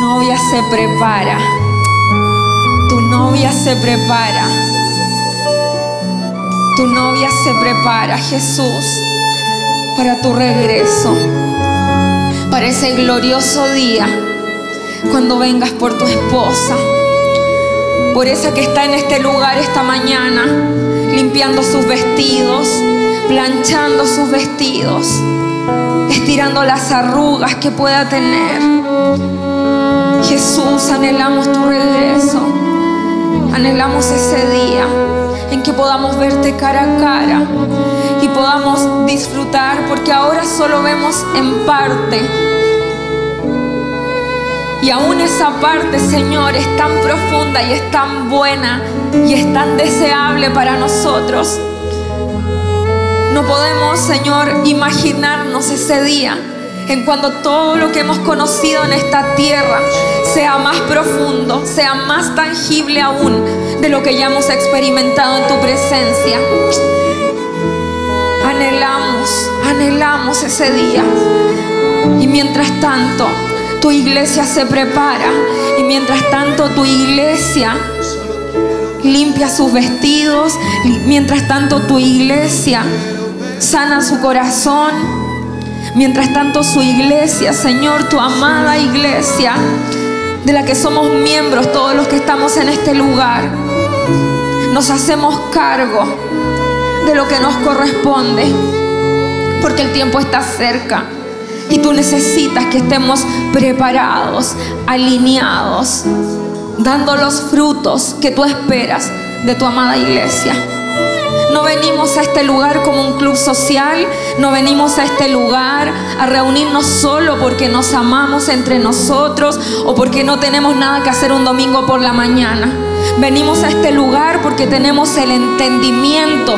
novia se prepara. Tu novia se prepara. Tu novia se prepara, Jesús, para tu regreso. Para ese glorioso día cuando vengas por tu esposa. Por esa que está en este lugar esta mañana, limpiando sus vestidos, planchando sus vestidos, estirando las arrugas que pueda tener. Jesús, anhelamos tu regreso. Anhelamos ese día en que podamos verte cara a cara y podamos disfrutar, porque ahora solo vemos en parte. Y aún esa parte, Señor, es tan profunda y es tan buena y es tan deseable para nosotros. No podemos, Señor, imaginarnos ese día en cuando todo lo que hemos conocido en esta tierra sea más profundo, sea más tangible aún de lo que ya hemos experimentado en tu presencia. Anhelamos, anhelamos ese día. Y mientras tanto, tu iglesia se prepara. Y mientras tanto, tu iglesia limpia sus vestidos. Mientras tanto, tu iglesia sana su corazón. Mientras tanto, su iglesia, Señor, tu amada iglesia, de la que somos miembros todos los que estamos en este lugar, nos hacemos cargo de lo que nos corresponde, porque el tiempo está cerca y tú necesitas que estemos preparados, alineados, dando los frutos que tú esperas de tu amada iglesia. No venimos a este lugar como un club social, no venimos a este lugar a reunirnos solo porque nos amamos entre nosotros o porque no tenemos nada que hacer un domingo por la mañana. Venimos a este lugar porque tenemos el entendimiento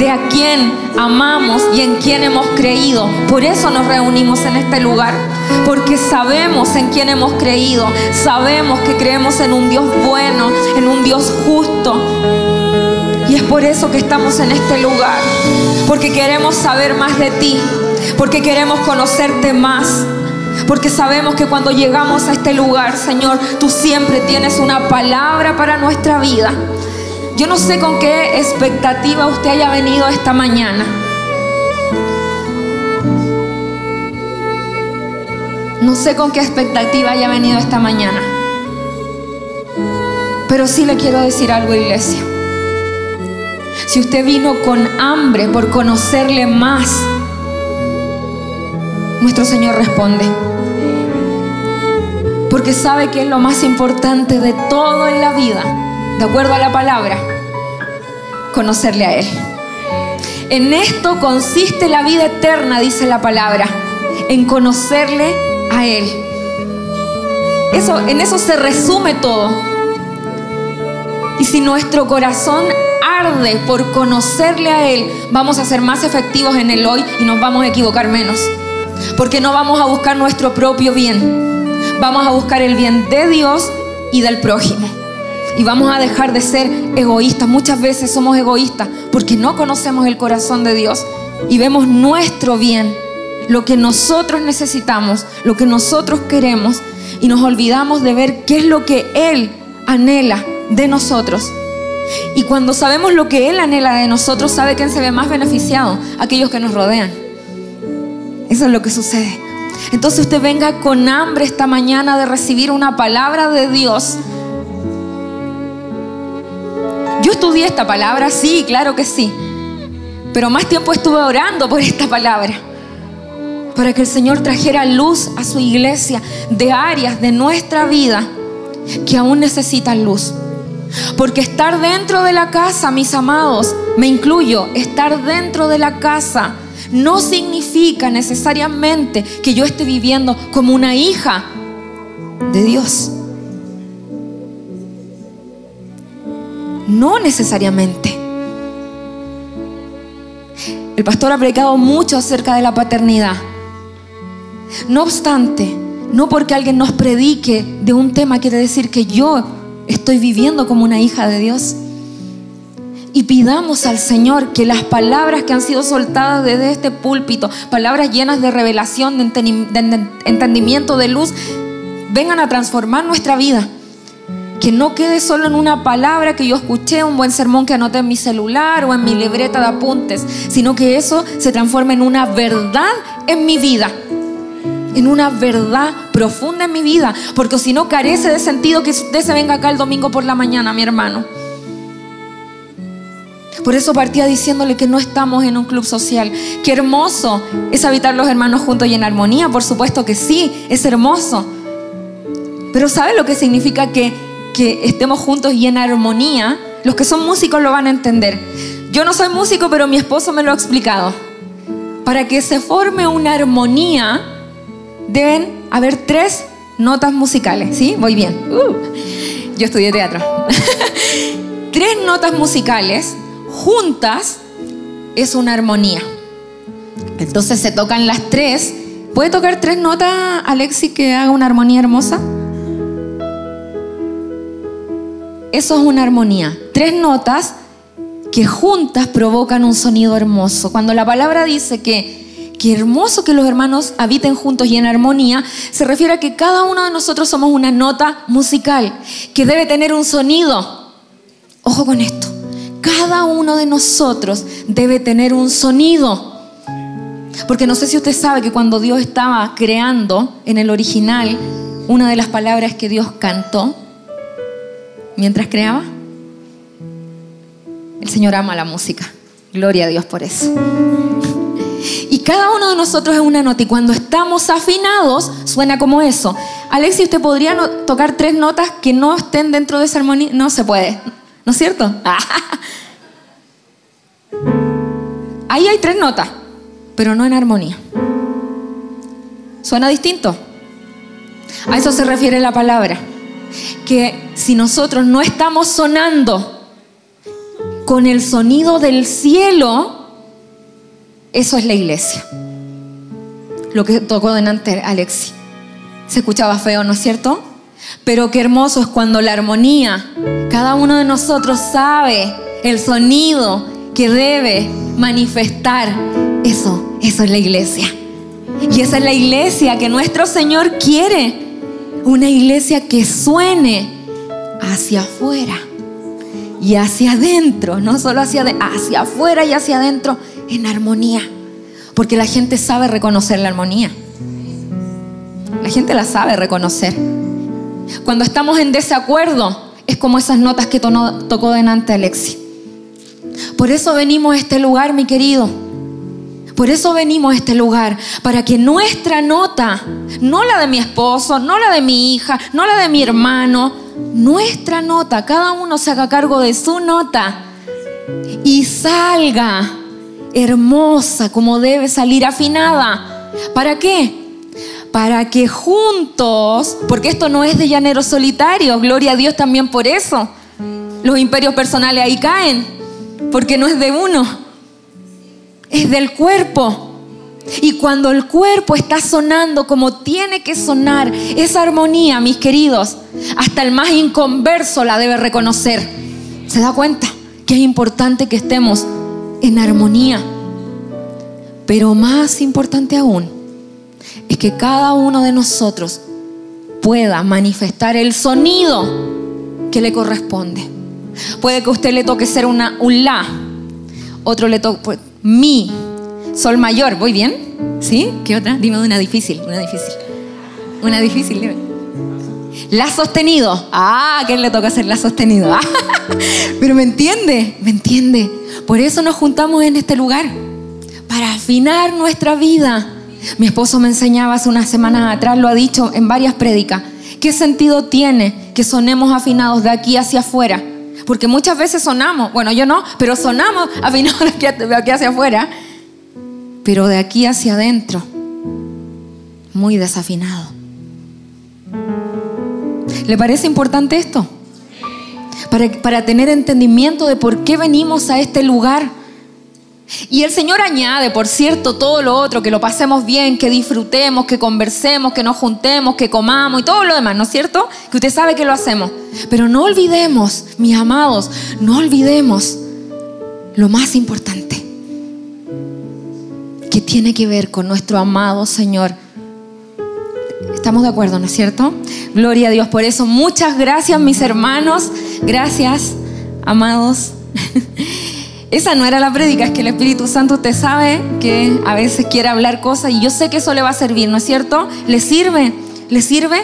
de a quién amamos y en quién hemos creído. Por eso nos reunimos en este lugar. Porque sabemos en quién hemos creído. Sabemos que creemos en un Dios bueno, en un Dios justo. Por eso que estamos en este lugar. Porque queremos saber más de ti. Porque queremos conocerte más. Porque sabemos que cuando llegamos a este lugar, Señor, tú siempre tienes una palabra para nuestra vida. Yo no sé con qué expectativa usted haya venido esta mañana. No sé con qué expectativa haya venido esta mañana. Pero sí le quiero decir algo, iglesia. Si usted vino con hambre por conocerle más, nuestro Señor responde. Porque sabe que es lo más importante de todo en la vida, de acuerdo a la palabra, conocerle a Él. En esto consiste la vida eterna, dice la palabra, en conocerle a Él. Eso, en eso se resume todo. Y si nuestro corazón por conocerle a Él, vamos a ser más efectivos en el hoy y nos vamos a equivocar menos. Porque no vamos a buscar nuestro propio bien. Vamos a buscar el bien de Dios y del prójimo. Y vamos a dejar de ser egoístas. Muchas veces somos egoístas porque no conocemos el corazón de Dios y vemos nuestro bien, lo que nosotros necesitamos, lo que nosotros queremos y nos olvidamos de ver qué es lo que Él anhela de nosotros. Y cuando sabemos lo que Él anhela de nosotros, ¿sabe quién se ve más beneficiado? Aquellos que nos rodean. Eso es lo que sucede. Entonces usted venga con hambre esta mañana de recibir una palabra de Dios. Yo estudié esta palabra, sí, claro que sí. Pero más tiempo estuve orando por esta palabra. Para que el Señor trajera luz a su iglesia de áreas de nuestra vida que aún necesitan luz. Porque estar dentro de la casa, mis amados, me incluyo, estar dentro de la casa no significa necesariamente que yo esté viviendo como una hija de Dios. No necesariamente. El pastor ha predicado mucho acerca de la paternidad. No obstante, no porque alguien nos predique de un tema quiere decir que yo estoy viviendo como una hija de Dios. Y pidamos al Señor que las palabras que han sido soltadas desde este púlpito, palabras llenas de revelación, de entendimiento, de luz, vengan a transformar nuestra vida. Que no quede solo en una palabra que yo escuché, un buen sermón que anoté en mi celular o en mi libreta de apuntes, sino que eso se transforme en una verdad en mi vida en una verdad profunda en mi vida, porque si no carece de sentido que usted se venga acá el domingo por la mañana, mi hermano. Por eso partía diciéndole que no estamos en un club social. Qué hermoso es habitar los hermanos juntos y en armonía. Por supuesto que sí, es hermoso. Pero ¿sabe lo que significa que, que estemos juntos y en armonía? Los que son músicos lo van a entender. Yo no soy músico, pero mi esposo me lo ha explicado. Para que se forme una armonía, deben haber tres notas musicales. ¿Sí? Voy bien. Uh, yo estudié teatro. tres notas musicales juntas es una armonía. Entonces se tocan las tres. ¿Puede tocar tres notas, Alexi, que haga una armonía hermosa? Eso es una armonía. Tres notas que juntas provocan un sonido hermoso. Cuando la palabra dice que, que hermoso que los hermanos habiten juntos y en armonía, se refiere a que cada uno de nosotros somos una nota musical que debe tener un sonido. Ojo con esto. Cada uno de nosotros debe tener un sonido. Porque no sé si usted sabe que cuando Dios estaba creando en el original, una de las palabras que Dios cantó mientras creaba, el Señor ama la música. Gloria a Dios por eso. Y cada uno de nosotros es una nota y cuando estamos afinados suena como eso. Alexi, ¿usted podría tocar tres notas que no estén dentro de esa armonía? No se puede. ¿No es cierto? Ahí hay tres notas, pero no en armonía. ¿Suena distinto? A eso se refiere la palabra. Que si nosotros no estamos sonando con el sonido del cielo, eso es la iglesia. Lo que tocó delante Alexi. Se escuchaba feo, ¿no es cierto? Pero qué hermoso es cuando la armonía, cada uno de nosotros sabe el sonido que debe manifestar. Eso, eso es la iglesia. Y esa es la iglesia que nuestro Señor quiere. Una iglesia que suene hacia afuera y hacia adentro, no solo hacia, hacia afuera y hacia adentro, en armonía. Porque la gente sabe reconocer la armonía. La gente la sabe reconocer. Cuando estamos en desacuerdo, es como esas notas que tocó delante Alexi. Por eso venimos a este lugar, mi querido. Por eso venimos a este lugar, para que nuestra nota, no la de mi esposo, no la de mi hija, no la de mi hermano, nuestra nota, cada uno se haga cargo de su nota y salga hermosa como debe salir afinada. ¿Para qué? para que juntos, porque esto no es de llanero solitario, gloria a Dios también por eso. Los imperios personales ahí caen, porque no es de uno, es del cuerpo. Y cuando el cuerpo está sonando como tiene que sonar, esa armonía, mis queridos, hasta el más inconverso la debe reconocer. ¿Se da cuenta que es importante que estemos en armonía? Pero más importante aún, es que cada uno de nosotros pueda manifestar el sonido que le corresponde. Puede que a usted le toque ser una, un la, otro le toque pues, mi, sol mayor, ¿voy bien? ¿Sí? ¿Qué otra? Dime una difícil, una difícil. Una difícil, dime. La sostenido. Ah, ¿a quién le toca hacer la sostenido? pero me entiende, me entiende. Por eso nos juntamos en este lugar, para afinar nuestra vida mi esposo me enseñaba hace unas semanas atrás, lo ha dicho en varias prédicas. ¿Qué sentido tiene que sonemos afinados de aquí hacia afuera? Porque muchas veces sonamos, bueno, yo no, pero sonamos afinados de aquí hacia afuera, pero de aquí hacia adentro, muy desafinado. ¿Le parece importante esto? Para, tener entendimiento de por qué venimos a este lugar y el Señor añade, por cierto, todo lo otro, que lo pasemos bien, que disfrutemos, que conversemos, que nos juntemos, que comamos y todo lo demás, ¿no es cierto? Que usted sabe que lo hacemos. Pero no olvidemos, mis amados, no olvidemos lo más importante, que tiene que ver con nuestro amado Señor. Estamos de acuerdo, ¿no es cierto? Gloria a Dios por eso. Muchas gracias, mis hermanos. Gracias, amados. Esa no era la prédica, es que el Espíritu Santo usted sabe que a veces quiere hablar cosas y yo sé que eso le va a servir, ¿no es cierto? ¿Le sirve? ¿Le sirve?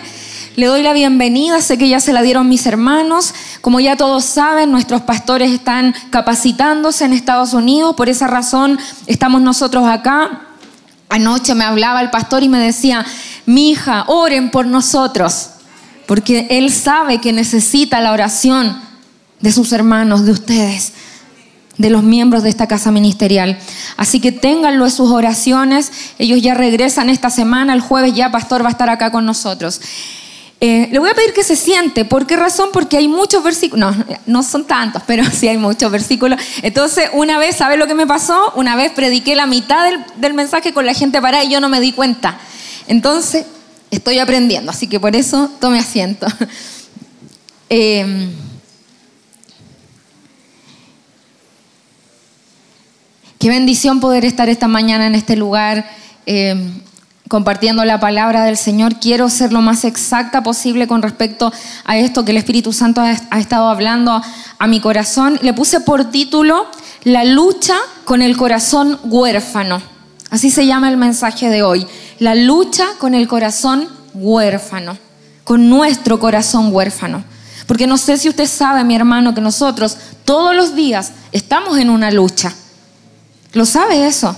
Le doy la bienvenida, sé que ya se la dieron mis hermanos. Como ya todos saben, nuestros pastores están capacitándose en Estados Unidos, por esa razón estamos nosotros acá. Anoche me hablaba el pastor y me decía, mi hija, oren por nosotros, porque él sabe que necesita la oración de sus hermanos, de ustedes de los miembros de esta casa ministerial. Así que ténganlo en sus oraciones. Ellos ya regresan esta semana, el jueves ya Pastor va a estar acá con nosotros. Eh, le voy a pedir que se siente. ¿Por qué razón? Porque hay muchos versículos. No, no son tantos, pero sí hay muchos versículos. Entonces, una vez, ¿sabe lo que me pasó? Una vez prediqué la mitad del, mensaje con la gente para y yo no me di cuenta. Entonces, estoy aprendiendo. Así que por eso tome asiento. Eh, Qué bendición poder estar esta mañana en este lugar eh, compartiendo la palabra del Señor. Quiero ser lo más exacta posible con respecto a esto que el Espíritu Santo ha, estado hablando a mi corazón. Le puse por título La lucha con el corazón huérfano. Así se llama el mensaje de hoy. La lucha con el corazón huérfano, con nuestro corazón huérfano. Porque no sé si usted sabe, mi hermano, que nosotros todos los días estamos en una lucha. ¿Lo sabe eso?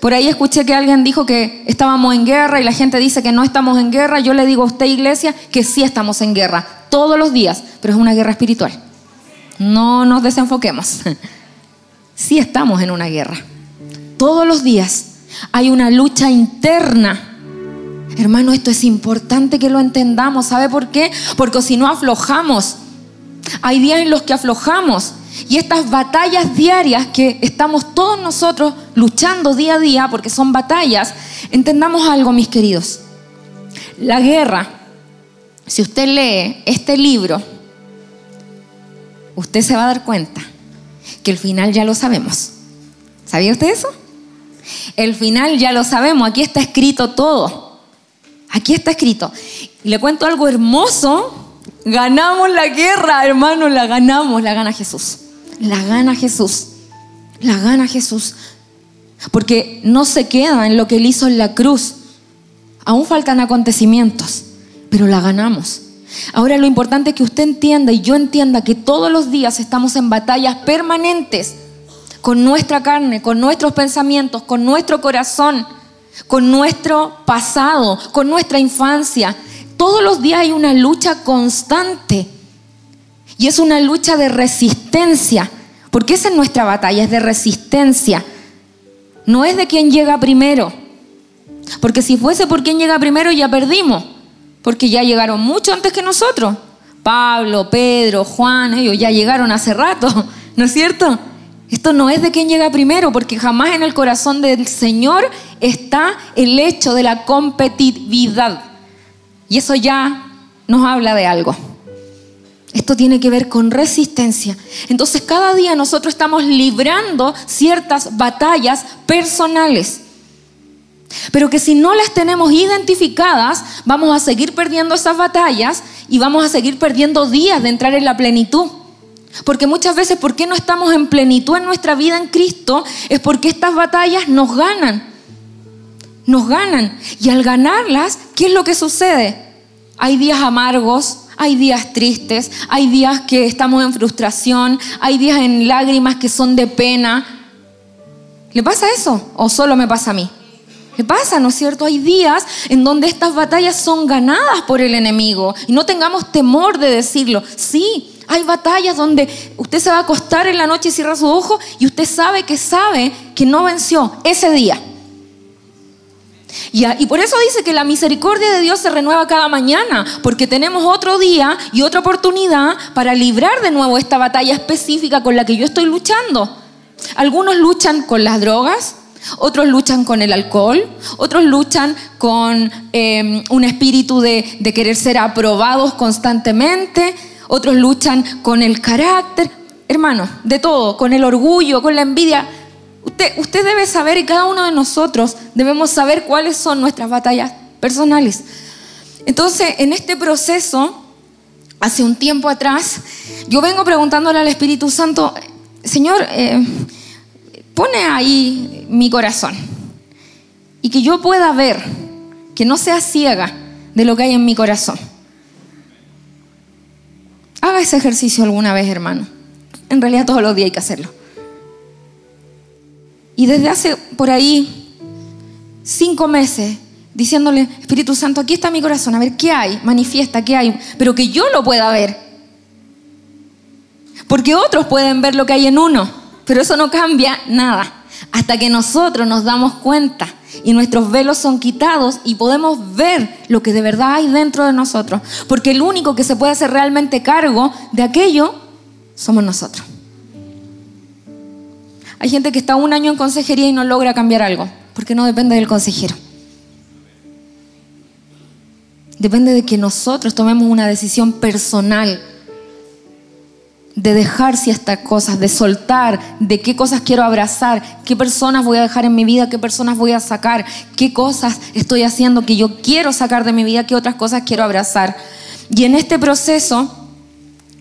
Por ahí escuché que alguien dijo que estábamos en guerra y la gente dice que no estamos en guerra. Yo le digo a usted, iglesia, que sí estamos en guerra, todos los días, pero es una guerra espiritual. No nos desenfoquemos. Sí estamos en una guerra. Todos los días hay una lucha interna. Hermano, esto es importante que lo entendamos. ¿Sabe por qué? Porque si no aflojamos, hay días en los que aflojamos y estas batallas diarias que estamos todos nosotros luchando día a día, porque son batallas, entendamos algo, mis queridos. La guerra, si usted lee este libro, usted se va a dar cuenta que el final ya lo sabemos. ¿Sabía usted eso? El final ya lo sabemos, aquí está escrito todo. Aquí está escrito. Le cuento algo hermoso. Ganamos la guerra, hermano, la ganamos, la gana Jesús. La gana Jesús. La gana Jesús. Porque no se queda en lo que él hizo en la cruz. Aún faltan acontecimientos, pero la ganamos. Ahora lo importante es que usted entienda y yo entienda que todos los días estamos en batallas permanentes con nuestra carne, con nuestros pensamientos, con nuestro corazón, con nuestro pasado, con nuestra infancia. Todos los días hay una lucha constante y es una lucha de resistencia, porque esa es nuestra batalla, es de resistencia. No es de quien llega primero, porque si fuese por quien llega primero ya perdimos, porque ya llegaron mucho antes que nosotros. Pablo, Pedro, Juan, ellos ya llegaron hace rato, ¿no es cierto? Esto no es de quien llega primero, porque jamás en el corazón del Señor está el hecho de la competitividad. Y eso ya nos habla de algo. Esto tiene que ver con resistencia. Entonces cada día nosotros estamos librando ciertas batallas personales. Pero que si no las tenemos identificadas, vamos a seguir perdiendo esas batallas y vamos a seguir perdiendo días de entrar en la plenitud. Porque muchas veces, ¿por qué no estamos en plenitud en nuestra vida en Cristo? Es porque estas batallas nos ganan. Nos ganan. Y al ganarlas, ¿qué es lo que sucede? Hay días amargos, hay días tristes, hay días que estamos en frustración, hay días en lágrimas que son de pena. ¿Le pasa eso? ¿O solo me pasa a mí? ¿Le pasa, no es cierto? Hay días en donde estas batallas son ganadas por el enemigo. Y no tengamos temor de decirlo. Sí, hay batallas donde usted se va a acostar en la noche y cierra su ojo y usted sabe que sabe que no venció ese día. Y, por eso dice que la misericordia de Dios se renueva cada mañana, porque tenemos otro día y otra oportunidad para librar de nuevo esta batalla específica con la que yo estoy luchando. Algunos luchan con las drogas, otros luchan con el alcohol, otros luchan con em, un espíritu de, de querer ser aprobados constantemente, otros luchan con el carácter, hermano, de todo, con el orgullo, con la envidia. Usted, debe saber y cada uno de nosotros debemos saber cuáles son nuestras batallas personales. Entonces, en este proceso, hace un tiempo atrás, yo vengo preguntándole al Espíritu Santo, Señor, eh, pone ahí mi corazón y que yo pueda ver, que no sea ciega de lo que hay en mi corazón. Haga ese ejercicio alguna vez, hermano. En realidad todos los días hay que hacerlo. Y desde hace por ahí cinco meses diciéndole, Espíritu Santo, aquí está mi corazón, a ver qué hay, manifiesta qué hay, pero que yo lo pueda ver. Porque otros pueden ver lo que hay en uno, pero eso no cambia nada. Hasta que nosotros nos damos cuenta y nuestros velos son quitados y podemos ver lo que de verdad hay dentro de nosotros. Porque el único que se puede hacer realmente cargo de aquello somos nosotros. Hay gente que está un año en consejería y no logra cambiar algo, porque no depende del consejero. Depende de que nosotros tomemos una decisión personal de dejar ciertas cosas, de soltar, de qué cosas quiero abrazar, qué personas voy a dejar en mi vida, qué personas voy a sacar, qué cosas estoy haciendo que yo quiero sacar de mi vida, qué otras cosas quiero abrazar. Y en este proceso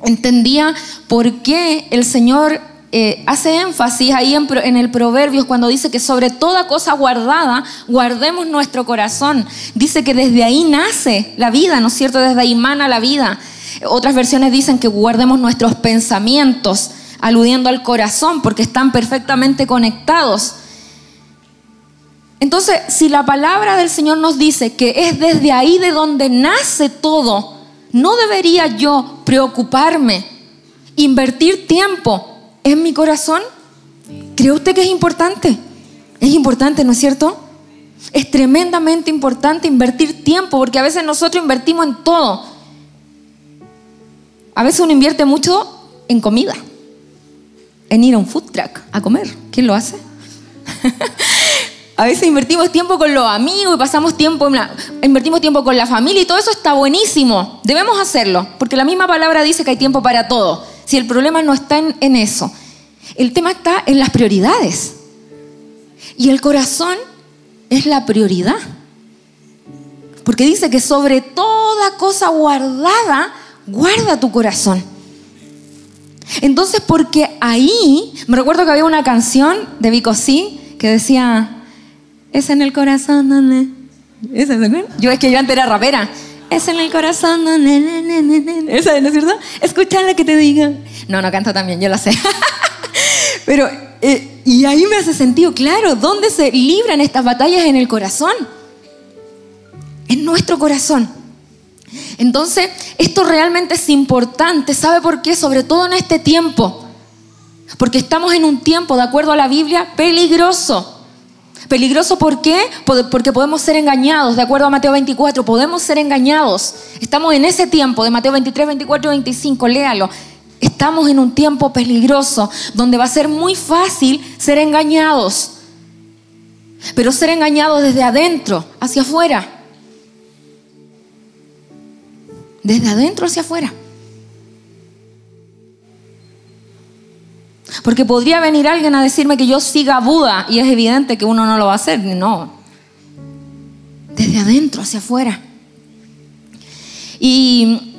entendía por qué el Señor eh, hace énfasis ahí en, en, el Proverbios cuando dice que sobre toda cosa guardada, guardemos nuestro corazón. Dice que desde ahí nace la vida, ¿no es cierto? Desde ahí mana la vida. Otras versiones dicen que guardemos nuestros pensamientos, aludiendo al corazón, porque están perfectamente conectados. Entonces, si la palabra del Señor nos dice que es desde ahí de donde nace todo, ¿no debería yo preocuparme, invertir tiempo en mi corazón? ¿Cree usted que es importante? Es importante, ¿no es cierto? Es tremendamente importante invertir tiempo, porque a veces nosotros invertimos en todo. A veces uno invierte mucho en comida, en ir a un food truck a comer. ¿Quién lo hace? a veces invertimos tiempo con los amigos y pasamos tiempo, invertimos tiempo con la familia y todo eso está buenísimo. Debemos hacerlo, porque la misma palabra dice que hay tiempo para todo. Si el problema no está en, eso, el tema está en las prioridades. Y el corazón es la prioridad. Porque dice que sobre toda cosa guardada, guarda tu corazón. Entonces, porque ahí, me recuerdo que había una canción de Vico C que decía, es en el corazón donde... Yo es que yo antes era rapera es en el corazón. Esa, ¿no es cierto? Escucha lo que te digan. No, no canto también, yo lo sé. Pero, eh, y ahí me hace sentido, claro, ¿dónde se libran estas batallas? En el corazón. En nuestro corazón. Entonces, esto realmente es importante. ¿Sabe por qué? Sobre todo en este tiempo. Porque estamos en un tiempo, de acuerdo a la Biblia, peligroso. Peligroso ¿por qué? Porque podemos ser engañados, de acuerdo a Mateo 24, podemos ser engañados. Estamos en ese tiempo de Mateo 23, 24 y 25, léalo. Estamos en un tiempo peligroso donde va a ser muy fácil ser engañados. Pero ser engañados desde adentro hacia afuera. Desde adentro hacia afuera. Porque podría venir alguien a decirme que yo siga Buda y es evidente que uno no lo va a hacer. No. Desde adentro hacia afuera. Y,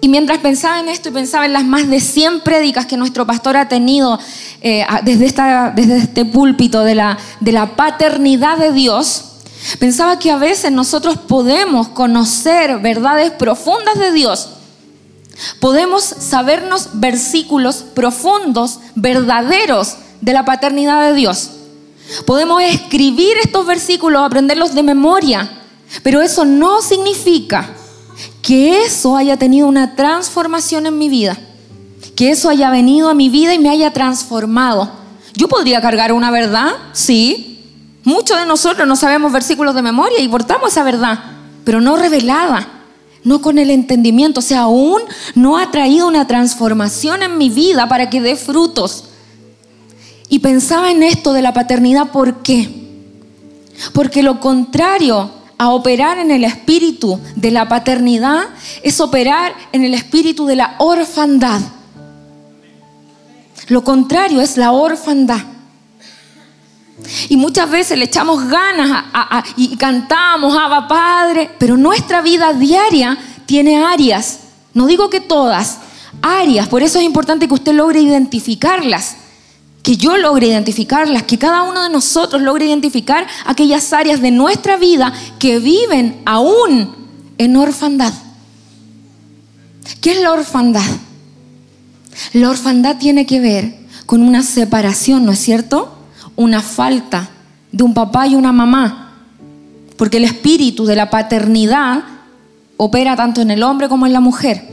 y mientras pensaba en esto y pensaba en las más de 100 prédicas que nuestro pastor ha tenido eh, desde, esta, desde este púlpito de la, de la paternidad de Dios, pensaba que a veces nosotros podemos conocer verdades profundas de Dios Podemos sabernos versículos profundos, verdaderos de la paternidad de Dios. Podemos escribir estos versículos, aprenderlos de memoria, pero eso no significa que eso haya tenido una transformación en mi vida, que eso haya venido a mi vida y me haya transformado. Yo podría cargar una verdad, sí. Muchos de nosotros no sabemos versículos de memoria y portamos esa verdad, pero no revelada no con el entendimiento. O sea, aún no ha traído una transformación en mi vida para que dé frutos. Y pensaba en esto de la paternidad, ¿por qué? Porque lo contrario a operar en el espíritu de la paternidad es operar en el espíritu de la orfandad. Lo contrario es la orfandad. Y muchas veces le echamos ganas y cantamos, Abba Padre, pero nuestra vida diaria tiene áreas, no digo que todas, áreas, por eso es importante que usted logre identificarlas, que yo logre identificarlas, que cada uno de nosotros logre identificar aquellas áreas de nuestra vida que viven aún en orfandad. ¿Qué es la orfandad? La orfandad tiene que ver con una separación, ¿no es cierto? Una falta de un papá y una mamá. Porque el espíritu de la paternidad opera tanto en el hombre como en la mujer.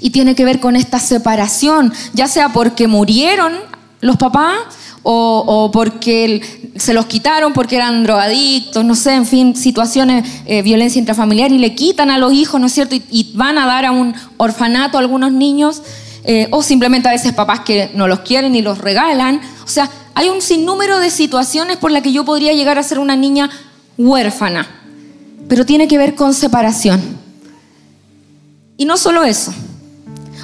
Y tiene que ver con esta separación, ya sea porque murieron los papás o, porque se los quitaron porque eran drogadictos, no sé, en fin, situaciones, eh, violencia intrafamiliar y le quitan a los hijos, ¿no es cierto? Y, van a dar a un orfanato a algunos niños, eh, o simplemente a veces papás que no los quieren y los regalan. O sea, hay un sinnúmero de situaciones por las que yo podría llegar a ser una niña huérfana, pero tiene que ver con separación. Y no solo eso,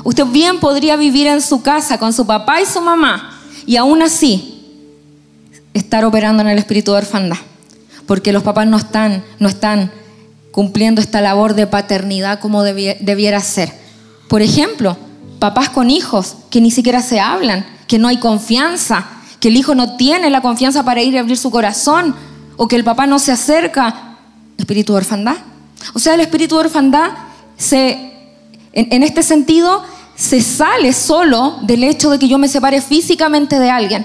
usted bien podría vivir en su casa con su papá y su mamá y aún así estar operando en el espíritu de orfandad, porque los papás no están, no están cumpliendo esta labor de paternidad como debiera ser. Por ejemplo, papás con hijos que ni siquiera se hablan, que no hay confianza, que el hijo no tiene la confianza para ir a abrir su corazón, o que el papá no se acerca. Espíritu de orfandad. O sea, el espíritu de orfandad se, en este sentido se sale solo del hecho de que yo me separe físicamente de alguien.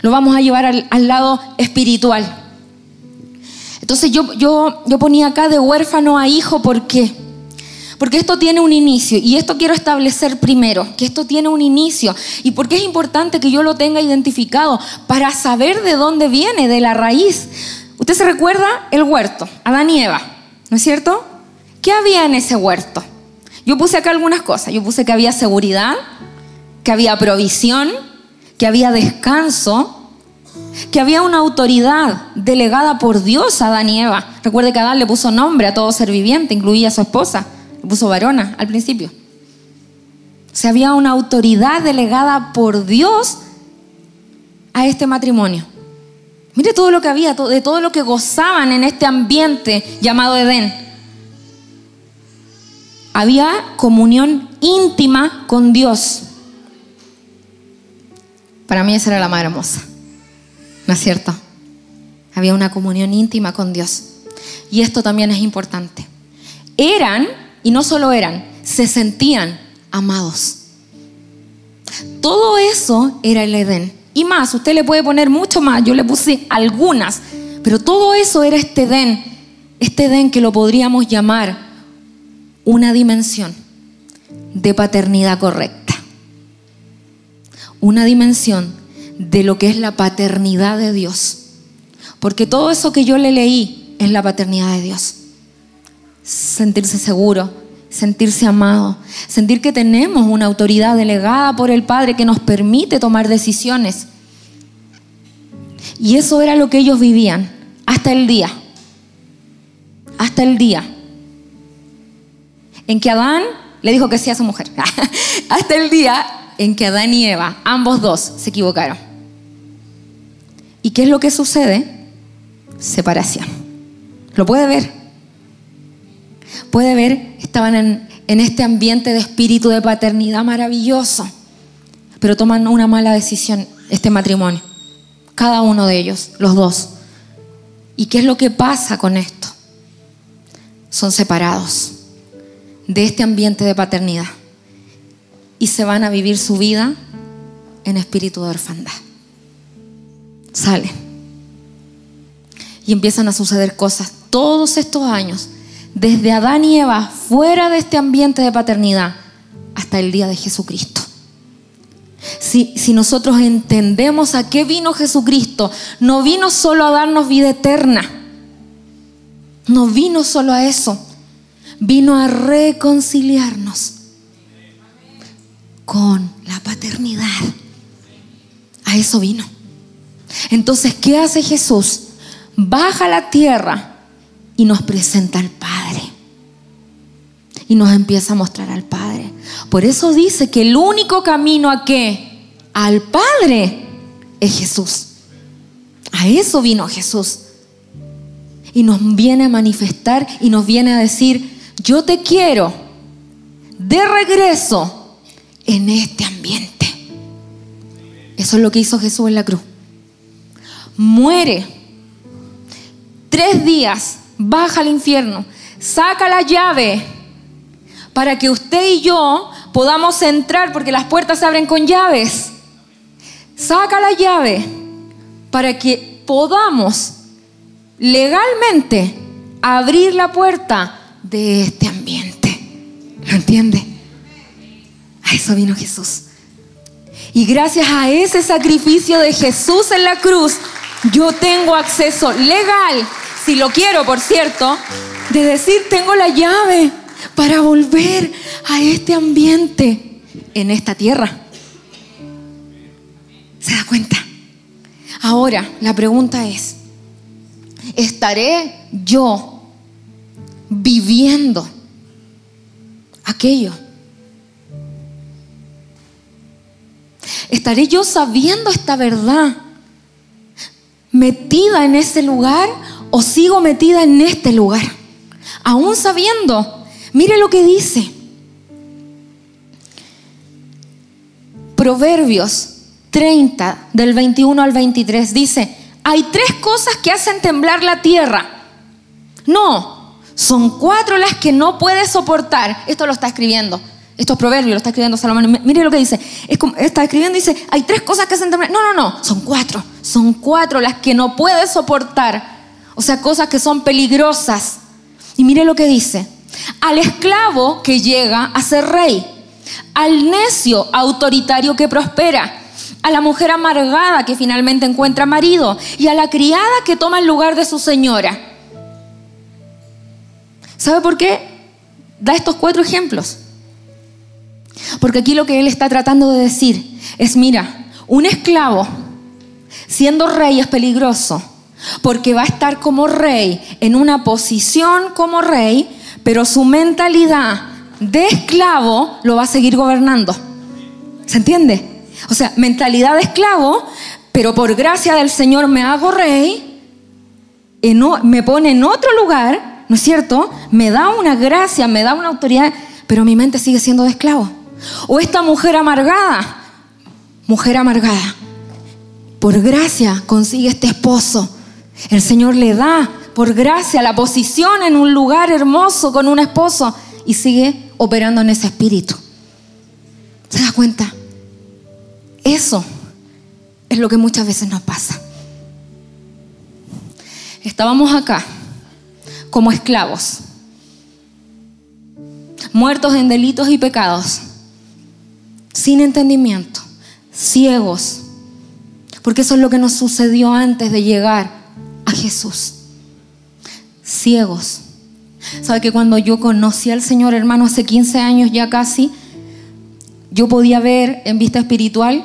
Lo vamos a llevar al, lado espiritual. Entonces yo, yo, yo ponía acá de huérfano a hijo, ¿por qué? Porque esto tiene un inicio y esto quiero establecer primero, que esto tiene un inicio. ¿Y por qué es importante que yo lo tenga identificado? Para saber de dónde viene, de la raíz. Usted se recuerda el huerto, Adán y Eva, ¿no es cierto? ¿Qué había en ese huerto? Yo puse acá algunas cosas. Yo puse que había seguridad, que había provisión, que había descanso, que había una autoridad delegada por Dios a Adán y Eva. Recuerde que Adán le puso nombre a todo ser viviente, incluía a su esposa. Puso varona al principio. O sea, había una autoridad delegada por Dios a este matrimonio. Mire todo lo que había, de todo lo que gozaban en este ambiente llamado Edén había comunión íntima con Dios. Para mí esa era la más hermosa, ¿no es cierto? Había una comunión íntima con Dios. Y esto también es importante. Eran, y no solo eran, se sentían amados. Todo eso era el Edén. Y más, usted le puede poner mucho más, yo le puse algunas, pero todo eso era este Edén, este Edén que lo podríamos llamar una dimensión de paternidad correcta. Una dimensión de lo que es la paternidad de Dios. Porque todo eso que yo le leí es la paternidad de Dios. Sentirse seguro, sentirse amado, sentir que tenemos una autoridad delegada por el Padre que nos permite tomar decisiones. Y eso era lo que ellos vivían hasta el día. Hasta el día en que Adán le dijo que sí a su mujer. Hasta el día en que Adán y Eva, ambos dos, se equivocaron. ¿Y qué es lo que sucede? Separación. ¿Lo puede ver? Puede ver, estaban en, este ambiente de espíritu de paternidad maravilloso, pero toman una mala decisión este matrimonio. Cada uno de ellos, los dos. ¿Y qué es lo que pasa con esto? Son separados de este ambiente de paternidad y se van a vivir su vida en espíritu de orfandad. Salen. Y empiezan a suceder cosas todos estos años, desde Adán y Eva, fuera de este ambiente de paternidad, hasta el día de Jesucristo. Si, si, nosotros entendemos a qué vino Jesucristo, no vino solo a darnos vida eterna, no vino solo a eso, vino a reconciliarnos con la paternidad. A eso vino. Entonces, ¿qué hace Jesús? Baja la tierra y nos presenta al Padre. Y nos empieza a mostrar al Padre. Por eso dice que el único camino a qué? Al Padre es Jesús. A eso vino Jesús. Y nos viene a manifestar y nos viene a decir, yo te quiero de regreso en este ambiente. Eso es lo que hizo Jesús en la cruz. Muere. Tres días, baja al infierno, saca la llave para que usted y yo podamos entrar porque las puertas se abren con llaves. Saca la llave para que podamos legalmente abrir la puerta de este ambiente. ¿Lo entiende? A eso vino Jesús. Y gracias a ese sacrificio de Jesús en la cruz, yo tengo acceso legal, si lo quiero, por cierto, de decir, tengo la llave para volver a este ambiente en esta tierra. ¿Se da cuenta? Ahora, la pregunta es, ¿estaré yo viviendo aquello? ¿Estaré yo sabiendo esta verdad? ¿Metida en ese lugar o sigo metida en este lugar? Aún sabiendo, mire lo que dice. Proverbios 30, del 21 al 23, dice, hay tres cosas que hacen temblar la tierra. No, son cuatro las que no puedes soportar. Esto lo está escribiendo. Estos proverbios lo está escribiendo Salomón. Mire lo que dice. está escribiendo y dice, hay tres cosas que hacen temblar. No, no, no, son cuatro. Son cuatro las que no puedes soportar. O sea, cosas que son peligrosas. Y mire lo que dice. Al esclavo que llega a ser rey. Al necio autoritario que prospera a la mujer amargada que finalmente encuentra marido y a la criada que toma el lugar de su señora. ¿Sabe por qué? Da estos cuatro ejemplos. Porque aquí lo que él está tratando de decir es, mira, un esclavo siendo rey es peligroso, porque va a estar como rey en una posición como rey, pero su mentalidad de esclavo lo va a seguir gobernando. ¿Se entiende? O sea, mentalidad de esclavo, pero por gracia del Señor me hago rey, y no, me pone en otro lugar, ¿no es cierto? Me da una gracia, me da una autoridad, pero mi mente sigue siendo de esclavo. O esta mujer amargada, mujer amargada, por gracia consigue este esposo. El Señor le da por gracia la posición en un lugar hermoso con un esposo y sigue operando en ese espíritu. ¿Se da cuenta? Eso es lo que muchas veces nos pasa. Estábamos acá como esclavos, muertos en delitos y pecados, sin entendimiento, ciegos, porque eso es lo que nos sucedió antes de llegar Jesús. Ciegos. ¿Sabe que cuando yo conocí al Señor, hermano, hace 15 años ya casi, yo podía ver en vista espiritual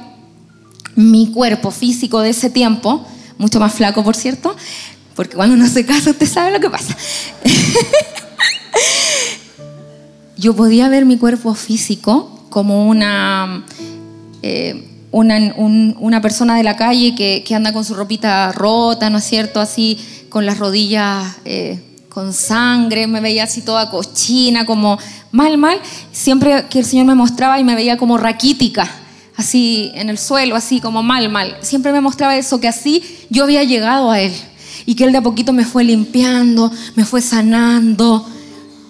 mi cuerpo físico de ese tiempo, mucho más flaco por cierto, porque cuando uno se casa usted sabe lo que pasa. Yo podía ver mi cuerpo físico como una, eh, una, persona de la calle que, anda con su ropita rota, ¿no es cierto? Así con las rodillas eh, con sangre, me veía así toda cochina, como mal, mal. Siempre que el Señor me mostraba y me veía como raquítica así en el suelo, así como mal, mal. Siempre me mostraba eso, que así yo había llegado a Él y que Él de a poquito me fue limpiando, me fue sanando,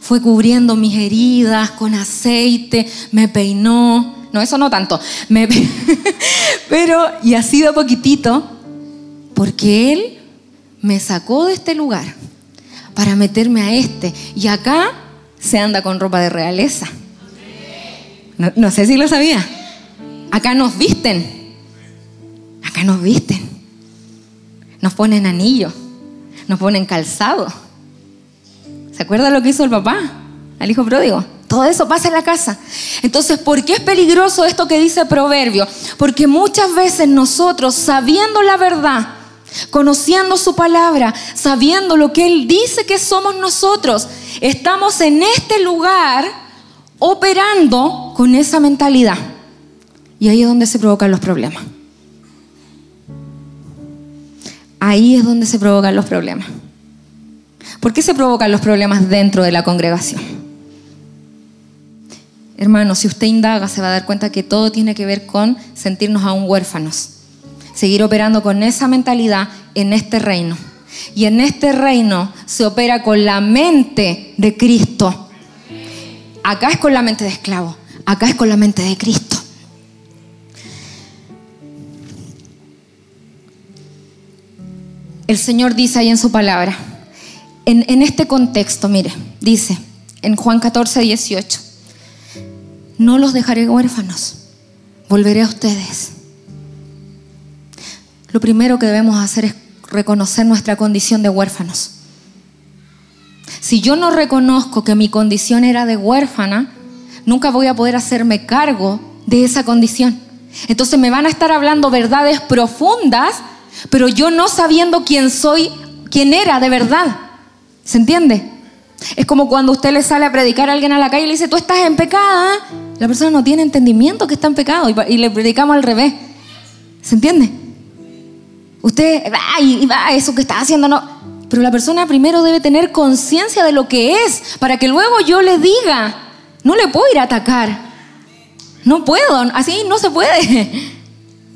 fue cubriendo mis heridas con aceite, me peinó. No, eso no tanto. Pero, y así de poquitito, porque Él me sacó de este lugar para meterme a este. Y acá se anda con ropa de realeza. No, no sé si lo sabía. Acá nos visten. Acá nos visten. Nos ponen anillo. Nos ponen calzado. ¿Se acuerda lo que hizo el papá al hijo pródigo? Todo eso pasa en la casa. Entonces, ¿por qué es peligroso esto que dice Proverbio? Porque muchas veces nosotros, sabiendo la verdad, conociendo su palabra, sabiendo lo que Él dice que somos nosotros, estamos en este lugar operando con esa mentalidad. Y ahí es donde se provocan los problemas. ahí es donde se provocan los problemas. ¿Por qué se provocan los problemas dentro de la congregación? Hermano, si usted indaga, se va a dar cuenta que todo tiene que ver con sentirnos aún huérfanos. Seguir operando con esa mentalidad en este reino. Y en este reino se opera con la mente de Cristo. Acá es con la mente de esclavo, acá es con la mente de Cristo. El Señor dice ahí en su palabra, en, este contexto, mire, dice en Juan 14, 18, no los dejaré huérfanos, volveré a ustedes. Lo primero que debemos hacer es reconocer nuestra condición de huérfanos. Si yo no reconozco que mi condición era de huérfana, nunca voy a poder hacerme cargo de esa condición. Entonces me van a estar hablando verdades profundas, pero yo no sabiendo quién soy, quién era de verdad. ¿Se entiende? Es como cuando usted le sale a predicar a alguien a la calle y le dice, tú estás en pecado. La persona no tiene entendimiento que está en pecado y, le predicamos al revés. ¿Se entiende? Usted va y va, eso que está haciendo no. Pero la persona primero debe tener conciencia de lo que es para que luego yo le diga, no le puedo ir a atacar. No puedo, así no se puede.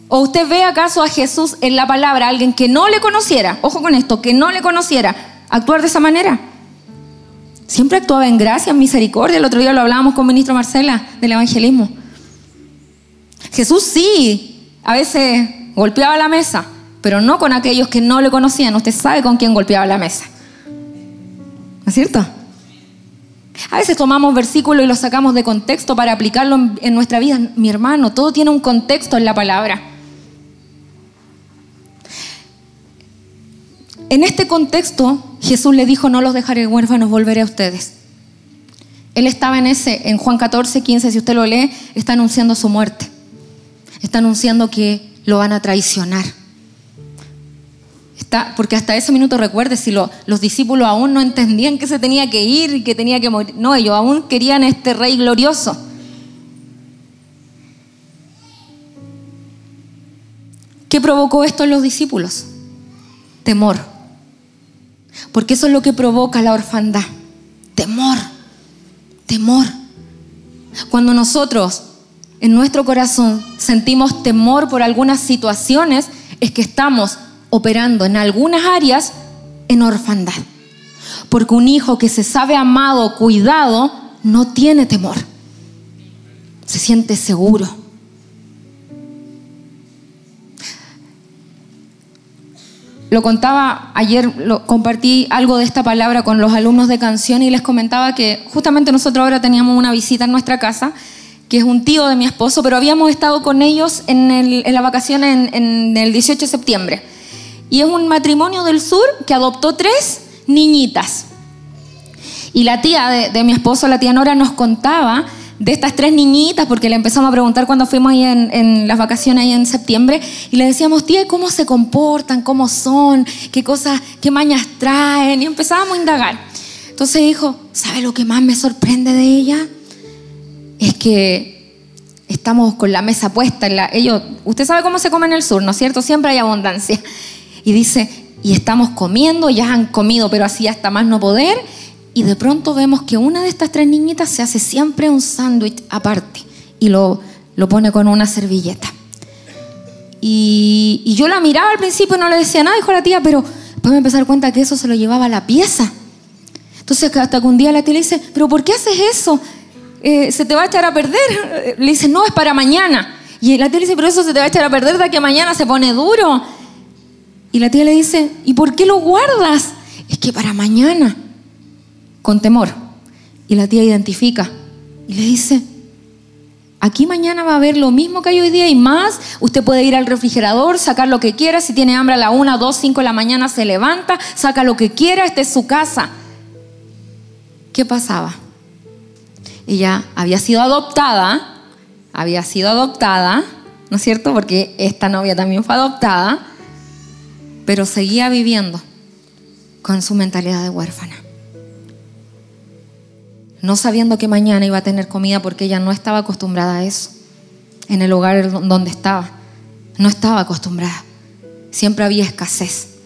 ¿O usted ve acaso a Jesús en la palabra, alguien que no le conociera, ojo con esto, que no le conociera, actuar de esa manera? Siempre actuaba en gracia, en misericordia. El otro día lo hablábamos con ministro Marcela del evangelismo. Jesús sí, a veces golpeaba la mesa, pero no con aquellos que no le conocían. Usted sabe con quién golpeaba la mesa. ¿No es cierto? A veces tomamos versículos y los sacamos de contexto para aplicarlo en, nuestra vida. Mi hermano, todo tiene un contexto en la palabra. En este contexto, Jesús le dijo, no los dejaré huérfanos, volveré a ustedes. Él estaba en ese, en Juan 14, 15, si usted lo lee, está anunciando su muerte. Está anunciando que lo van a traicionar porque hasta ese minuto recuerde, si los discípulos aún no entendían que se tenía que ir que tenía que morir. No, ellos aún querían este rey glorioso. ¿Qué provocó esto en los discípulos? Temor. Porque eso es lo que provoca la orfandad. Temor. Temor. Cuando nosotros en nuestro corazón sentimos temor por algunas situaciones, es que estamos operando en algunas áreas en orfandad. Porque un hijo que se sabe amado, cuidado, no tiene temor. Se siente seguro. Lo contaba ayer, lo, compartí algo de esta palabra con los alumnos de canción y les comentaba que justamente nosotros ahora teníamos una visita en nuestra casa, que es un tío de mi esposo, pero habíamos estado con ellos en, la vacación en, en el 18 de septiembre. Y es un matrimonio del sur que adoptó tres niñitas. Y la tía de, mi esposo, la tía Nora, nos contaba de estas tres niñitas, porque le empezamos a preguntar cuando fuimos ahí en, las vacaciones ahí en septiembre, y le decíamos, tía, ¿cómo se comportan? ¿Cómo son? ¿Qué cosas, qué mañas traen? Y empezábamos a indagar. Entonces dijo, ¿sabe lo que más me sorprende de ella? Es que estamos con la mesa puesta. En la, ellos, usted sabe cómo se come en el sur, ¿no es cierto? Siempre hay abundancia. Y dice, y estamos comiendo, ya han comido, pero así hasta más no poder. Y de pronto vemos que una de estas tres niñitas se hace siempre un sándwich aparte y lo, lo pone con una servilleta. Y, yo la miraba al principio y no le decía nada, dijo la tía, pero después me empecé a dar cuenta que eso se lo llevaba a la pieza. Entonces hasta que un día la tía le dice, pero ¿por qué haces eso? Eh, se te va a echar a perder. Le dice, no, es para mañana. Y la tía le dice, pero eso se te va a echar a perder de que mañana se pone duro. Y la tía le dice, ¿y por qué lo guardas? Es que para mañana, con temor. Y la tía identifica y le dice, aquí mañana va a haber lo mismo que hay hoy día y más. Usted puede ir al refrigerador, sacar lo que quiera. Si tiene hambre a la 1, 2, 5 de la mañana, se levanta, saca lo que quiera, esta es su casa. ¿Qué pasaba? Ella había sido adoptada, había sido adoptada, ¿no es cierto? Porque esta novia también fue adoptada pero seguía viviendo con su mentalidad de huérfana no sabiendo que mañana iba a tener comida porque ella no estaba acostumbrada a eso, en el hogar donde estaba. No estaba acostumbrada. Siempre había escasez.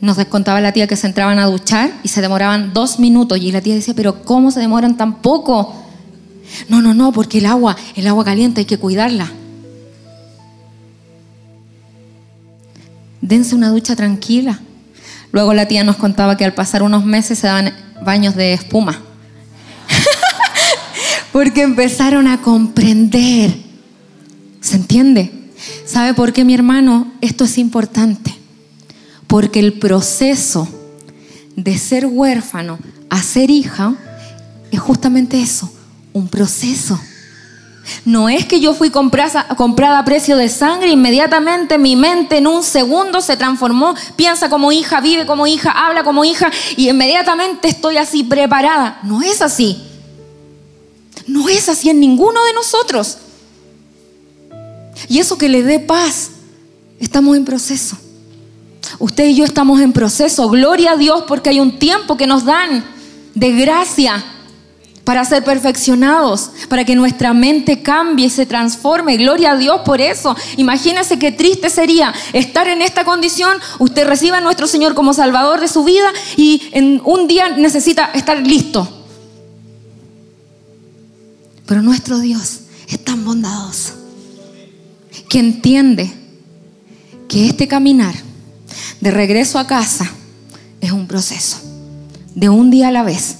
Nos contaba la tía que se entraban a duchar y se demoraban dos minutos. Y la tía decía, pero ¿cómo se demoran tan poco? No, no, no, porque el agua, el agua caliente hay que cuidarla. Dense una ducha tranquila. Luego la tía nos contaba que al pasar unos meses se daban baños de espuma. porque empezaron a comprender. ¿Se entiende? ¿Sabe por qué, mi hermano? Esto es importante. Porque el proceso de ser huérfano a ser hija es justamente eso, un proceso. No es que yo fui comprada, a precio de sangre, inmediatamente mi mente en un segundo se transformó, piensa como hija, vive como hija, habla como hija y inmediatamente estoy así preparada. No es así. No es así en ninguno de nosotros. Y eso que le dé paz, estamos en proceso. Usted y yo estamos en proceso. Gloria a Dios porque hay un tiempo que nos dan de gracia para ser perfeccionados, para que nuestra mente cambie y se transforme. Gloria a Dios por eso. Imagínese qué triste sería estar en esta condición, usted reciba a nuestro Señor como Salvador de su vida y en un día necesita estar listo. Pero nuestro Dios es tan bondadoso que entiende que este caminar de regreso a casa es un proceso, de un día a la vez.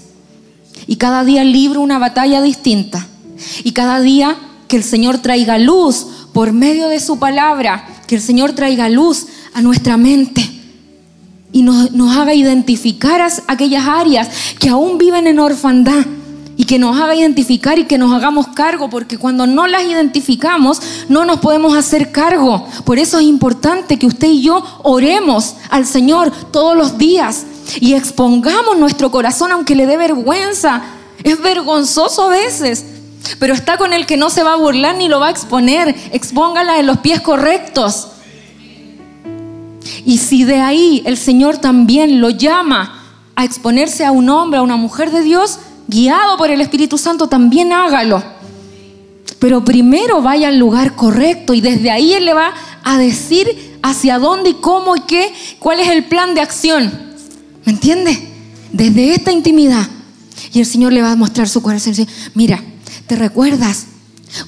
Y cada día libro una batalla distinta. Y cada día que el Señor traiga luz por medio de su palabra, que el Señor traiga luz a nuestra mente y nos, haga identificar aquellas áreas que aún viven en orfandad y que nos haga identificar y que nos hagamos cargo, porque cuando no las identificamos no nos podemos hacer cargo. Por eso es importante que usted y yo oremos al Señor todos los días y expongamos nuestro corazón aunque le dé vergüenza. Es vergonzoso a veces, pero está con el que no se va a burlar ni lo va a exponer. Expóngala en los pies correctos. Y si de ahí el Señor también lo llama a exponerse a un hombre, a una mujer de Dios, guiado por el Espíritu Santo, también hágalo. Pero primero vaya al lugar correcto y desde ahí Él le va a decir hacia dónde y cómo y qué, cuál es el plan de acción. ¿Me entiende? Desde esta intimidad. Y el Señor le va a mostrar su corazón mira, ¿te recuerdas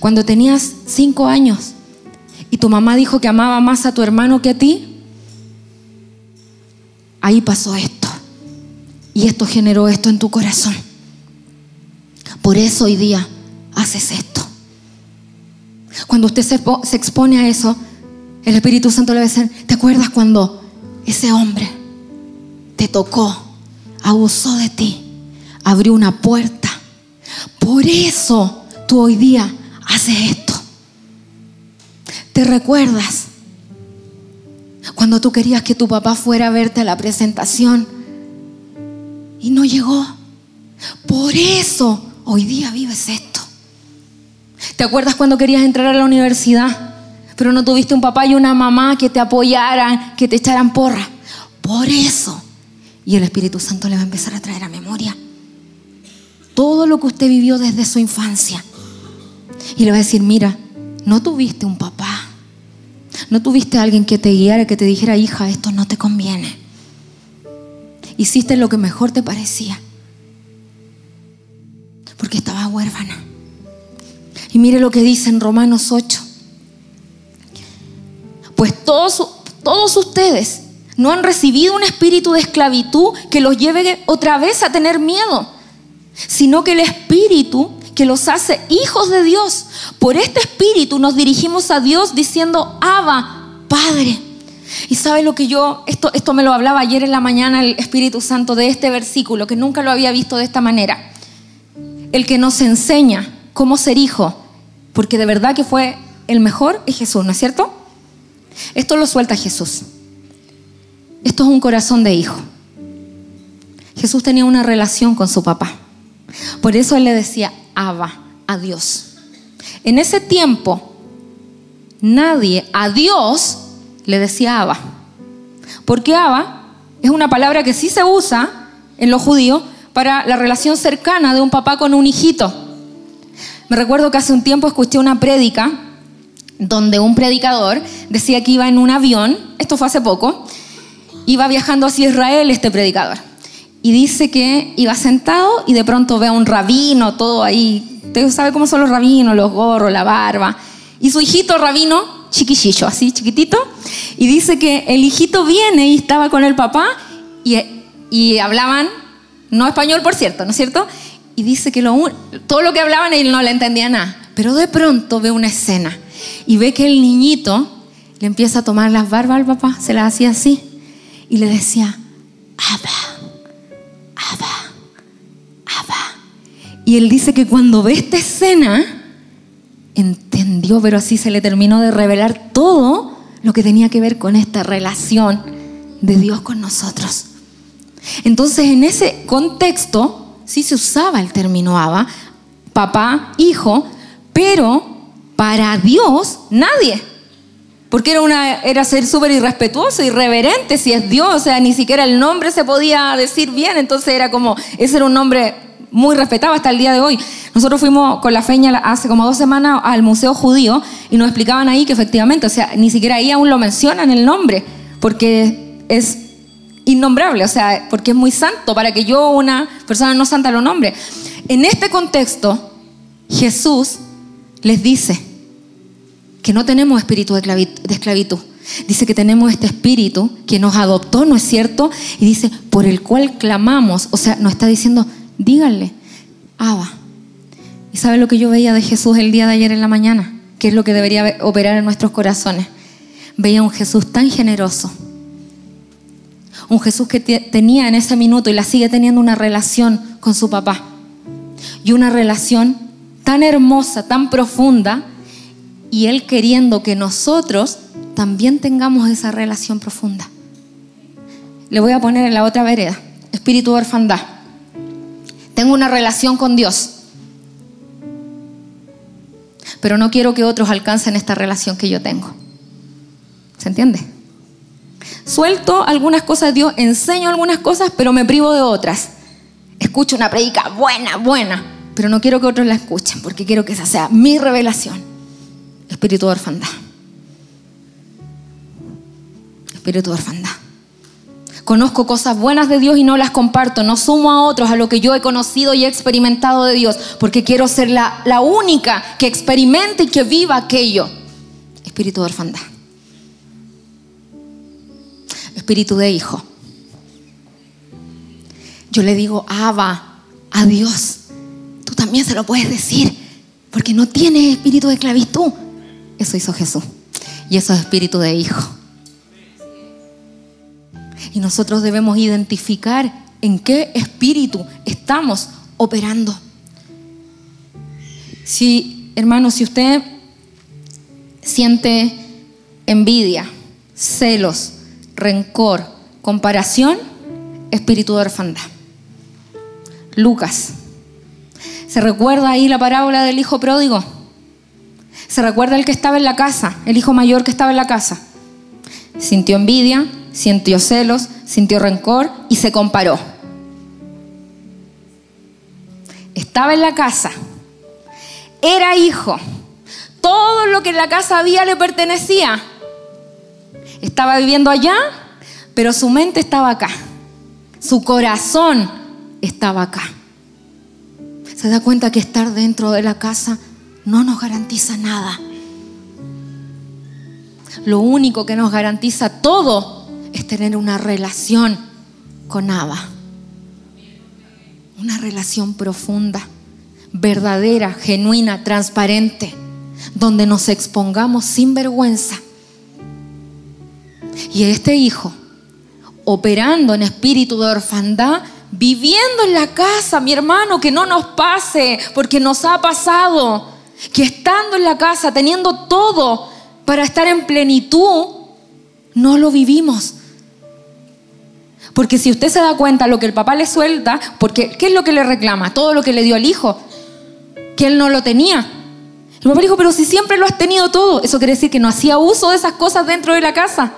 cuando tenías cinco años y tu mamá dijo que amaba más a tu hermano que a ti? Ahí pasó esto. Y esto generó esto en tu corazón. Por eso hoy día haces esto. Cuando usted se, expone a eso, el Espíritu Santo le va a decir, ¿te acuerdas cuando ese hombre te tocó, abusó de ti, abrió una puerta? Por eso tú hoy día haces esto. ¿Te recuerdas cuando tú querías que tu papá fuera a verte a la presentación y no llegó? Por eso Hoy día vives esto. ¿Te acuerdas cuando querías entrar a la universidad, pero no tuviste un papá y una mamá que te apoyaran, que te echaran porra? Por eso. Y el Espíritu Santo le va a empezar a traer a memoria todo lo que usted vivió desde su infancia. Y le va a decir, mira, no tuviste un papá, no tuviste alguien que te guiara, que te dijera, hija, esto no te conviene. Hiciste lo que mejor te parecía porque estaba huérfana. Y mire lo que dice en Romanos 8. Pues todos, todos ustedes no han recibido un espíritu de esclavitud que los lleve otra vez a tener miedo, sino que el espíritu que los hace hijos de Dios. Por este espíritu nos dirigimos a Dios diciendo, Abba, Padre. Y sabe lo que yo, esto, esto me lo hablaba ayer en la mañana el Espíritu Santo de este versículo, que nunca lo había visto de esta manera el que nos enseña cómo ser hijo, porque de verdad que fue el mejor es Jesús, ¿no es cierto? Esto lo suelta Jesús. Esto es un corazón de hijo. Jesús tenía una relación con su papá. Por eso él le decía, Abba, a Dios. En ese tiempo, nadie a Dios le decía Abba. Porque Abba es una palabra que sí se usa en los judíos, para la relación cercana de un papá con un hijito. Me recuerdo que hace un tiempo escuché una prédica donde un predicador decía que iba en un avión, esto fue hace poco, iba viajando hacia Israel este predicador. Y dice que iba sentado y de pronto ve a un rabino, todo ahí. Usted sabe cómo son los rabinos, los gorros, la barba. Y su hijito rabino, chiquillillo, así chiquitito. Y dice que el hijito viene y estaba con el papá y, y hablaban, no español por cierto, ¿no es cierto? Y dice que todo lo que hablaban él no le entendía nada. Pero de pronto ve una escena y ve que el niñito le empieza a tomar las barbas al papá, se las hacía así y le decía, Abba, Abba, Abba. Y él dice que cuando ve esta escena, entendió, pero así se le terminó de revelar todo lo que tenía que ver con esta relación de Dios con nosotros. Entonces, en ese contexto, sí se usaba el término Abba, papá, hijo, pero para Dios nadie. Porque era, una, era ser súper irrespetuoso, irreverente, si es Dios, o sea, ni siquiera el nombre se podía decir bien, entonces era como, ese era un nombre muy respetado hasta el día de hoy. Nosotros fuimos con la feña hace como dos semanas al Museo Judío y nos explicaban ahí que efectivamente, o sea, ni siquiera ahí aún lo mencionan el nombre, porque es innombrable, o sea, porque es muy santo para que yo, una persona no santa, lo nombre. En este contexto, Jesús les dice que no tenemos espíritu de esclavitud. Dice que tenemos este espíritu que nos adoptó, ¿no es cierto? Y dice, por el cual clamamos. O sea, nos está diciendo, díganle, Abba. ¿Y sabe lo que yo veía de Jesús el día de ayer en la mañana? ¿Qué es lo que debería operar en nuestros corazones? Veía un Jesús tan generoso. Un Jesús que tenía en ese minuto y la sigue teniendo una relación con su papá. Y una relación tan hermosa, tan profunda, y Él queriendo que nosotros también tengamos esa relación profunda. Le voy a poner en la otra vereda, espíritu de orfandad. Tengo una relación con Dios, pero no quiero que otros alcancen esta relación que yo tengo. ¿Se entiende? Suelto algunas cosas Dios, enseño algunas cosas, pero me privo de otras. Escucho una predica buena, buena, pero no quiero que otros la escuchen, porque quiero que esa sea mi revelación. Espíritu de orfandad. Espíritu de orfandad. Conozco cosas buenas de Dios y no las comparto. No sumo a otros a lo que yo he conocido y he experimentado de Dios, porque quiero ser la, única que experimente y que viva aquello. Espíritu de orfandad. Espíritu de hijo. Yo le digo, Abba, a Dios también se lo puedes decir, porque no tiene espíritu de esclavitud. Eso hizo Jesús. Y eso es espíritu de hijo. Y nosotros debemos identificar en qué espíritu estamos operando. Si, hermano, si usted siente envidia, celos, rencor, comparación, espíritu de orfandad. Lucas ¿Se recuerda ahí la parábola del hijo pródigo? ¿Se recuerda el que estaba en la casa, el hijo mayor que estaba en la casa? Sintió envidia, sintió celos, sintió rencor y se comparó. Estaba en la casa, era hijo, todo lo que en la casa había le pertenecía. Estaba viviendo allá, pero su mente estaba acá, su corazón estaba acá se da cuenta que estar dentro de la casa no nos garantiza nada. Lo único que nos garantiza todo es tener una relación con Abba. Una relación profunda, verdadera, genuina, transparente, donde nos expongamos sin vergüenza. Y este hijo, operando en espíritu de orfandad, viviendo en la casa, mi hermano, que no nos pase, porque nos ha pasado, que estando en la casa, teniendo todo para estar en plenitud, no lo vivimos. Porque si usted se da cuenta lo que el papá le suelta, porque ¿qué es lo que le reclama? Todo lo que le dio al hijo, que él no lo tenía. El papá dijo, pero si siempre lo has tenido todo, eso quiere decir que no hacía uso de esas cosas dentro de la casa.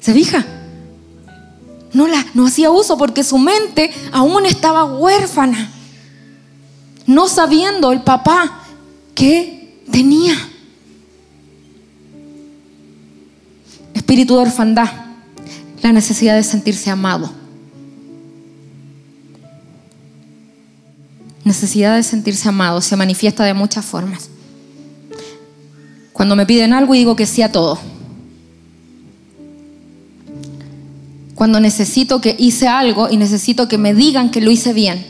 ¿Se fija? no, la, no hacía uso porque su mente aún estaba huérfana, no sabiendo el papá que tenía. Espíritu de orfandad. la necesidad de sentirse amado. Necesidad de sentirse amado se manifiesta de muchas formas. Cuando me piden algo y digo que sí a todo. Cuando necesito que hice algo y necesito que me digan que lo hice bien.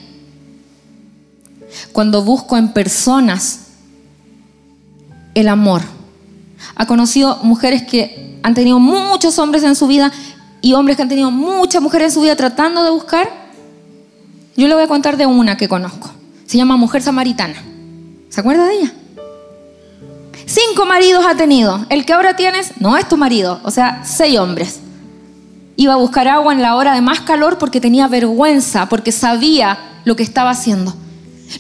Cuando busco en personas el amor. Ha conocido mujeres que han tenido muchos hombres en su vida y hombres que han tenido muchas mujeres en su vida tratando de buscar. Yo le voy a contar de una que conozco. Se llama Mujer Samaritana. ¿Se acuerda de ella? Cinco maridos ha tenido. El que ahora tienes no es tu marido. O sea, seis hombres. Iba a buscar agua en la hora de más calor porque tenía vergüenza, porque sabía lo que estaba haciendo.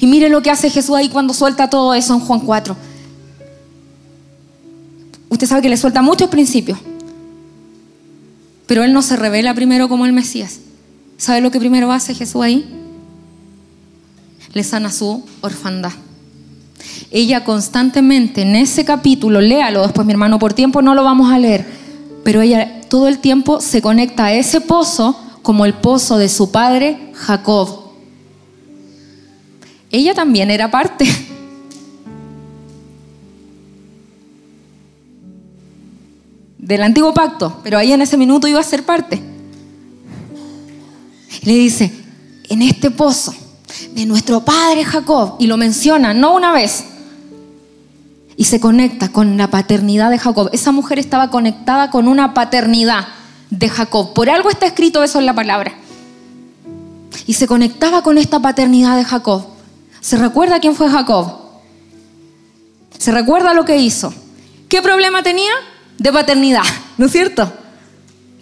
Y mire lo que hace Jesús ahí cuando suelta todo eso en Juan 4. Usted sabe que le suelta muchos principios. Pero Él no se revela primero como el Mesías. ¿Sabe lo que primero hace Jesús ahí? Le sana su orfandad. Ella constantemente en ese capítulo, léalo después mi hermano, por tiempo no lo vamos a leer, pero ella todo el tiempo se conecta a ese pozo como el pozo de su padre Jacob. Ella también era parte del antiguo pacto, pero ahí en ese minuto iba a ser parte. le dice, en este pozo de nuestro padre Jacob, y lo menciona no una vez, y se conecta con la paternidad de Jacob. Esa mujer estaba conectada con una paternidad de Jacob. Por algo está escrito eso en la palabra. Y se conectaba con esta paternidad de Jacob. ¿Se recuerda quién fue Jacob? ¿Se recuerda lo que hizo? ¿Qué problema tenía? De paternidad, ¿no es cierto?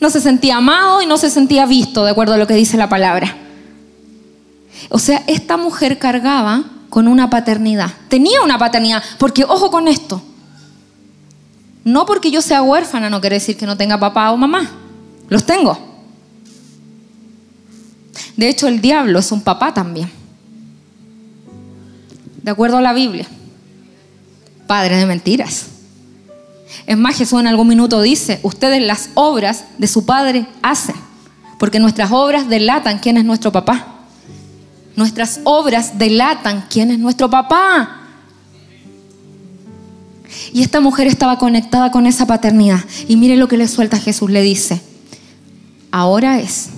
No se sentía amado y no se sentía visto, de acuerdo a lo que dice la palabra. O sea, esta mujer cargaba con una paternidad. Tenía una paternidad, porque ojo con esto. No porque yo sea huérfana no quiere decir que no tenga papá o mamá. Los tengo. De hecho, el diablo es un papá también. De acuerdo a la Biblia. Padre de mentiras. Es más, Jesús en algún minuto dice, ustedes las obras de su Padre hacen, porque nuestras obras delatan quién es nuestro papá. Nuestras obras delatan quién es nuestro papá. Y esta mujer estaba conectada con esa paternidad. Y mire lo que le suelta Jesús, le dice, ahora es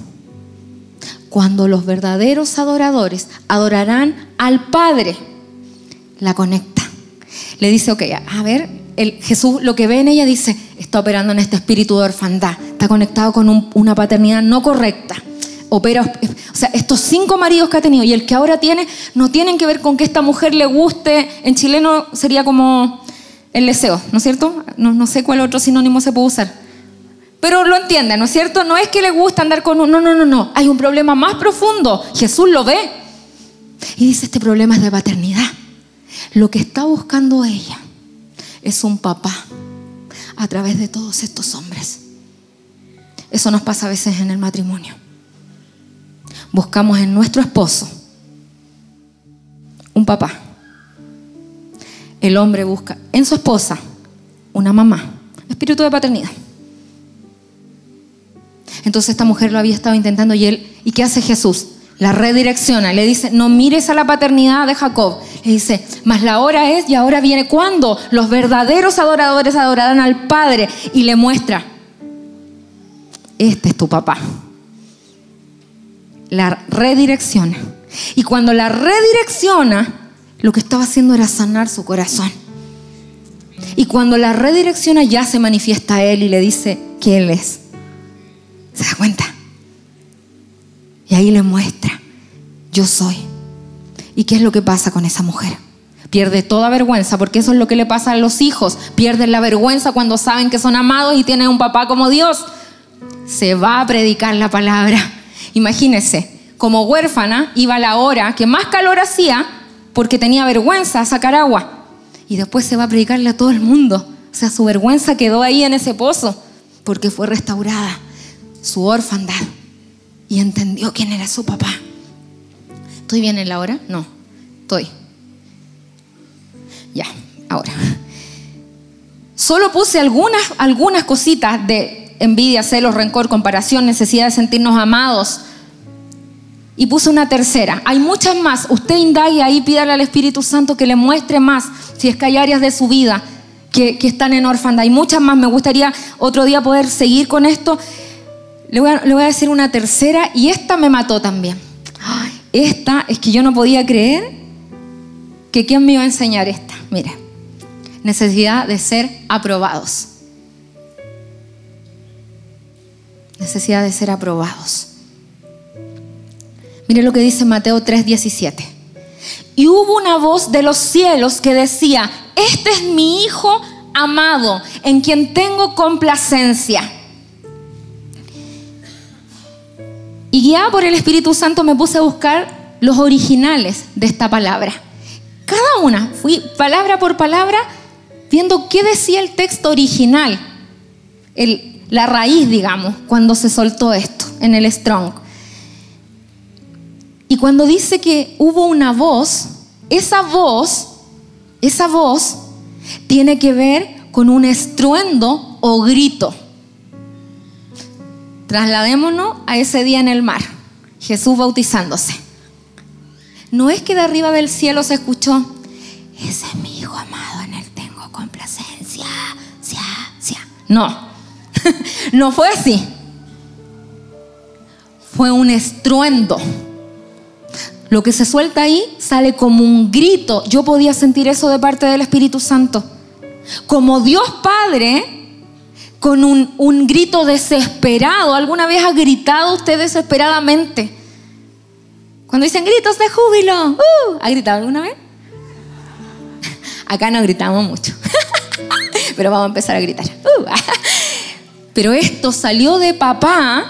cuando los verdaderos adoradores adorarán al Padre. La conecta. Le dice, ok, a ver, Jesús lo que ve en ella dice, está operando en este espíritu de orfandad, está conectado con una paternidad no correcta. Opera, o sea, estos cinco maridos que ha tenido y el que ahora tiene no tienen que ver con que esta mujer le guste, en chileno sería como el deseo, ¿no es cierto? No, no sé cuál otro sinónimo se puede usar. Pero lo entiende, ¿no es cierto? No es que le guste andar con un... No, no, no, no. Hay un problema más profundo. Jesús lo ve. Y dice, este problema es de paternidad. Lo que está buscando ella es un papá a través de todos estos hombres. Eso nos pasa a veces en el matrimonio. Buscamos en nuestro esposo un papá. El hombre busca en su esposa una mamá, espíritu de paternidad. Entonces esta mujer lo había estado intentando y él, ¿y qué hace Jesús? La redirecciona, le dice, no mires a la paternidad de Jacob. Le dice, mas la hora es y ahora viene cuando los verdaderos adoradores adorarán al Padre y le muestra, este es tu papá. La redirecciona. Y cuando la redirecciona, lo que estaba haciendo era sanar su corazón. Y cuando la redirecciona ya se manifiesta a él y le dice que él es. ¿Se da cuenta? Y ahí le muestra, yo soy. ¿Y qué es lo que pasa con esa mujer? Pierde toda vergüenza, porque eso es lo que le pasa a los hijos. Pierden la vergüenza cuando saben que son amados y tienen un papá como Dios. Se va a predicar la palabra. Imagínese, como huérfana iba la hora que más calor hacía porque tenía vergüenza a sacar agua. Y después se va a predicarle a todo el mundo. O sea, su vergüenza quedó ahí en ese pozo porque fue restaurada su orfandad y entendió quién era su papá. ¿Estoy bien en la hora? No, estoy. Ya, ahora. Solo puse algunas, algunas cositas de envidia, celos, rencor, comparación, necesidad de sentirnos amados. Y puse una tercera. Hay muchas más. Usted indague ahí, pídale al Espíritu Santo que le muestre más si es que hay áreas de su vida que, están en orfandad. Hay muchas más. Me gustaría otro día poder seguir con esto. Le voy a, decir una tercera y esta me mató también. esta es que yo no podía creer que quién me iba a enseñar esta. Mire, necesidad de ser aprobados. Necesidad de ser aprobados. Mire lo que dice Mateo 3:17. Y hubo una voz de los cielos que decía, este es mi Hijo amado, en quien tengo complacencia. Y guiada por el Espíritu Santo me puse a buscar los originales de esta palabra. Cada una, fui palabra por palabra viendo qué decía el texto original, la raíz, digamos, cuando se soltó esto en el Strong. Y cuando dice que hubo una voz, esa voz, esa voz tiene que ver con un estruendo o grito. Trasladémonos a ese día en el mar, Jesús bautizándose. No es que de arriba del cielo se escuchó, ese es mi hijo amado, en él tengo complacencia. No, no fue así. Fue un estruendo lo que se suelta ahí sale como un grito. Yo podía sentir eso de parte del Espíritu Santo. Como Dios Padre, con un, grito desesperado. ¿Alguna vez ha gritado usted desesperadamente? Cuando dicen gritos de júbilo, uh, ¿ha gritado alguna vez? Acá no gritamos mucho, pero vamos a empezar a gritar. Uh. Pero esto salió de papá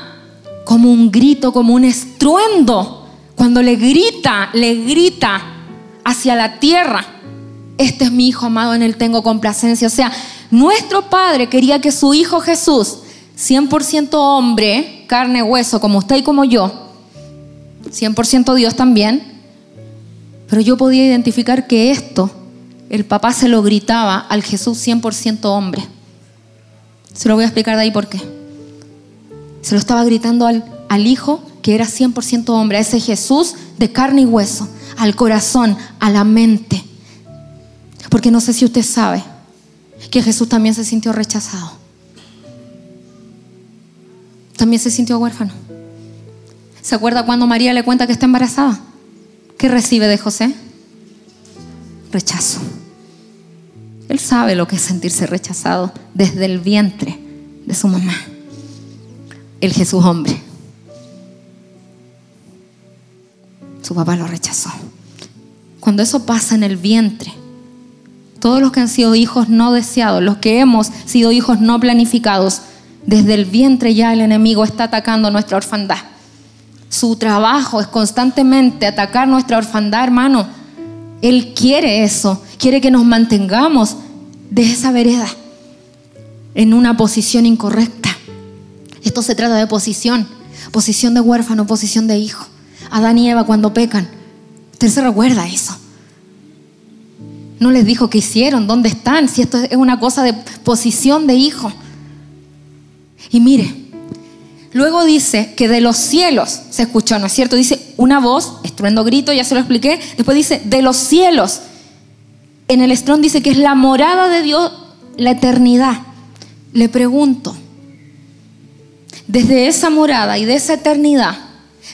como un grito, como un estruendo. Cuando le grita, le grita hacia la tierra, este es mi hijo amado, en él tengo complacencia. O sea, nuestro Padre quería que su Hijo Jesús, 100% hombre, carne, hueso, como usted y como yo, 100% Dios también, pero yo podía identificar que esto, el papá se lo gritaba al Jesús 100% hombre. Se lo voy a explicar de ahí por qué. Se lo estaba gritando al, al Hijo que era 100% hombre, a ese Jesús de carne y hueso, al corazón, a la mente. Porque no sé si usted sabe que Jesús también se sintió rechazado. También se sintió huérfano. ¿Se acuerda cuando María le cuenta que está embarazada? ¿Qué recibe de José? Rechazo. Él sabe lo que es sentirse rechazado desde el vientre de su mamá. El Jesús hombre. Su papá lo rechazó. Cuando eso pasa en el vientre, todos los que han sido hijos no deseados, los que hemos sido hijos no planificados, desde el vientre ya el enemigo está atacando nuestra orfandad. Su trabajo es constantemente atacar nuestra orfandad, hermano. Él quiere eso, quiere que nos mantengamos de esa vereda en una posición incorrecta. Esto se trata de posición, posición de huérfano, posición de hijo. Adán y Eva cuando pecan. Usted se recuerda eso. No les dijo qué hicieron, dónde están, si esto es una cosa de posición de hijo. Y mire, luego dice que de los cielos se escuchó, ¿no es cierto? Dice una voz, estruendo grito, ya se lo expliqué. Después dice de los cielos. En el estrón dice que es la morada de Dios, la eternidad. Le pregunto, desde esa morada y de esa eternidad,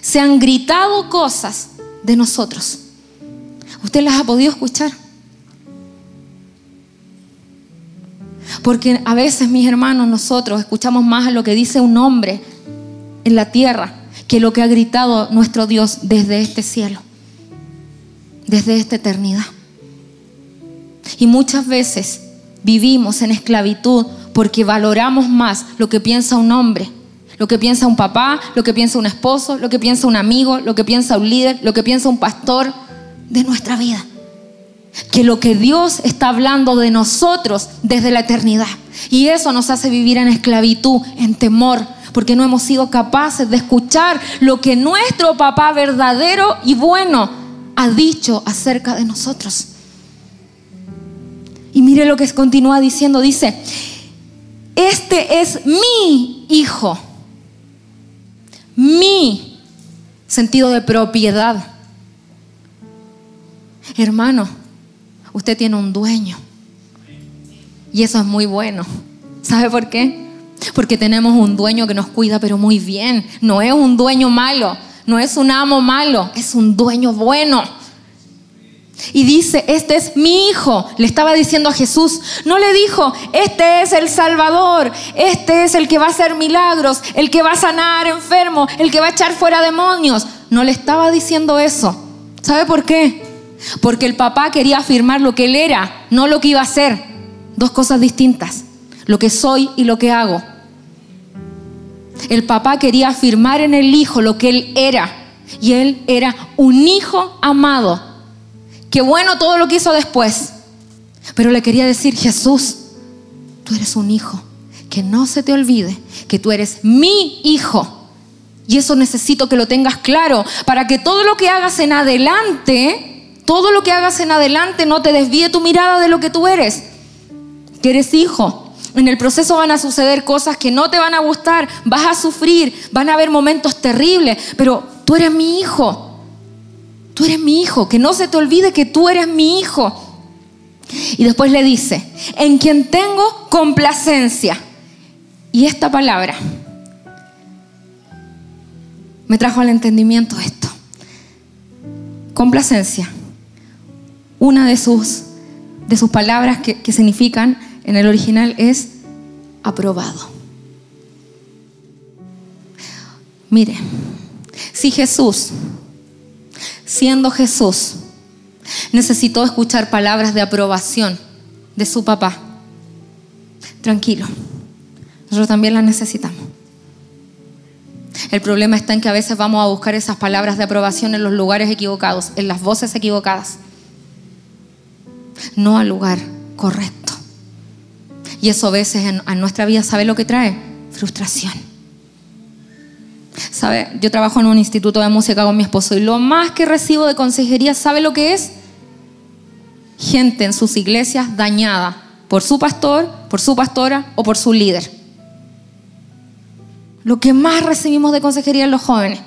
se han gritado cosas de nosotros. ¿Usted las ha podido escuchar? Porque a veces, mis hermanos, nosotros escuchamos más a lo que dice un hombre en la tierra que lo que ha gritado nuestro Dios desde este cielo, desde esta eternidad. Y muchas veces vivimos en esclavitud porque valoramos más lo que piensa un hombre lo que piensa un papá, lo que piensa un esposo, lo que piensa un amigo, lo que piensa un líder, lo que piensa un pastor de nuestra vida. Que lo que Dios está hablando de nosotros desde la eternidad. Y eso nos hace vivir en esclavitud, en temor, porque no hemos sido capaces de escuchar lo que nuestro papá verdadero y bueno ha dicho acerca de nosotros. Y mire lo que continúa diciendo, dice, este es mi hijo. Mi sentido de propiedad. Hermano, usted tiene un dueño. Y eso es muy bueno. ¿Sabe por qué? Porque tenemos un dueño que nos cuida, pero muy bien. No es un dueño malo, no es un amo malo, es un dueño bueno. Y dice, este es mi hijo. Le estaba diciendo a Jesús. No le dijo, este es el Salvador, este es el que va a hacer milagros, el que va a sanar enfermos, el que va a echar fuera demonios. No le estaba diciendo eso. ¿Sabe por qué? Porque el papá quería afirmar lo que él era, no lo que iba a hacer. Dos cosas distintas. Lo que soy y lo que hago. El papá quería afirmar en el hijo lo que él era. Y él era un hijo amado. Qué bueno todo lo que hizo después. Pero le quería decir, Jesús, tú eres un hijo. Que no se te olvide que tú eres mi hijo. Y eso necesito que lo tengas claro para que todo lo que hagas en adelante, todo lo que hagas en adelante no te desvíe tu mirada de lo que tú eres. Que eres hijo. En el proceso van a suceder cosas que no te van a gustar, vas a sufrir, van a haber momentos terribles, pero tú eres mi hijo. Tú eres mi hijo, que no se te olvide que tú eres mi hijo. Y después le dice, en quien tengo complacencia. Y esta palabra me trajo al entendimiento esto. Complacencia. Una de sus, de sus palabras que, que significan en el original es aprobado. Mire, si Jesús, siendo Jesús, necesitó escuchar palabras de aprobación de su papá, tranquilo, nosotros también las necesitamos. El problema está en que a veces vamos a buscar esas palabras de aprobación en los lugares equivocados, en las voces equivocadas, no al lugar correcto. Y eso a veces en, nuestra vida, ¿sabe lo que trae? Frustración. ¿Sabe? Yo trabajo en un instituto de música con mi esposo y lo más que recibo de consejería, ¿sabe lo que es? Gente en sus iglesias dañada por su pastor, por su pastora o por su líder. Lo que más recibimos de consejería en los jóvenes.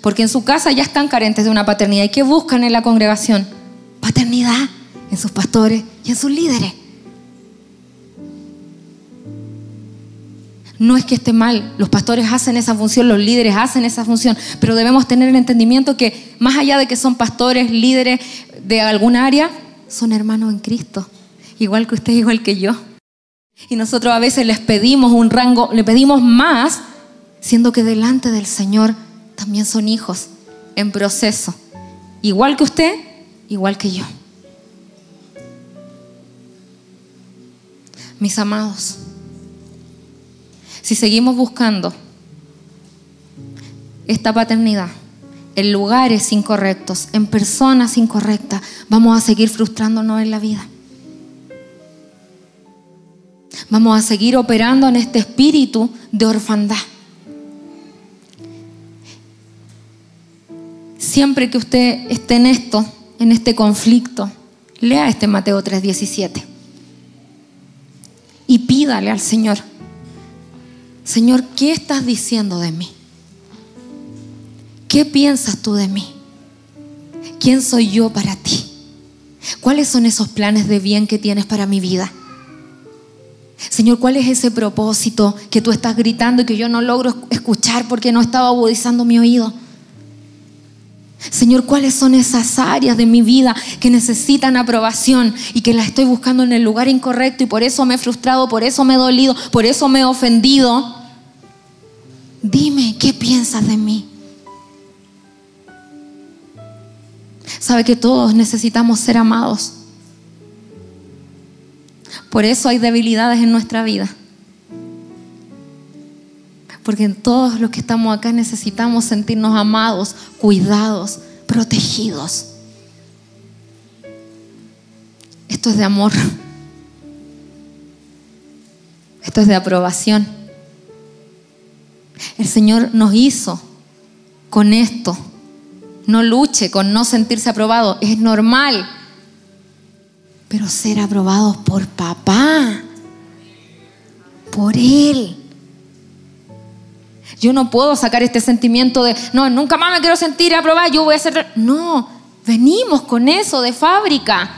Porque en su casa ya están carentes de una paternidad. ¿Y qué buscan en la congregación? Paternidad en sus pastores y en sus líderes. No es que esté mal, los pastores hacen esa función, los líderes hacen esa función, pero debemos tener el entendimiento que más allá de que son pastores, líderes de alguna área, son hermanos en Cristo, igual que usted, igual que yo. Y nosotros a veces les pedimos un rango, le pedimos más, siendo que delante del Señor también son hijos en proceso, igual que usted, igual que yo. Mis amados, si seguimos buscando esta paternidad en lugares incorrectos, en personas incorrectas, vamos a seguir frustrándonos en la vida. Vamos a seguir operando en este espíritu de orfandad. Siempre que usted esté en esto, en este conflicto, lea este Mateo 3:17 y pídale al Señor, Señor, ¿qué estás diciendo de mí? ¿Qué piensas tú de mí? ¿Quién soy yo para ti? ¿Cuáles son esos planes de bien que tienes para mi vida? Señor, ¿cuál es ese propósito que tú estás gritando y que yo no logro escuchar porque no estaba agudizando mi oído? Señor, ¿cuáles son esas áreas de mi vida que necesitan aprobación y que las estoy buscando en el lugar incorrecto y por eso me he frustrado, por eso me he dolido, por eso me he ofendido? Dime, ¿qué piensas de mí? Sabe que todos necesitamos ser amados. Por eso hay debilidades en nuestra vida. Porque en todos los que estamos acá necesitamos sentirnos amados, cuidados, protegidos. Esto es de amor. Esto es de aprobación. El Señor nos hizo con esto. No luche con no sentirse aprobado. Es normal. Pero ser aprobados por papá por Él. Yo no puedo sacar este sentimiento de, no, nunca más me quiero sentir aprobada, yo voy a hacer... No, venimos con eso de fábrica.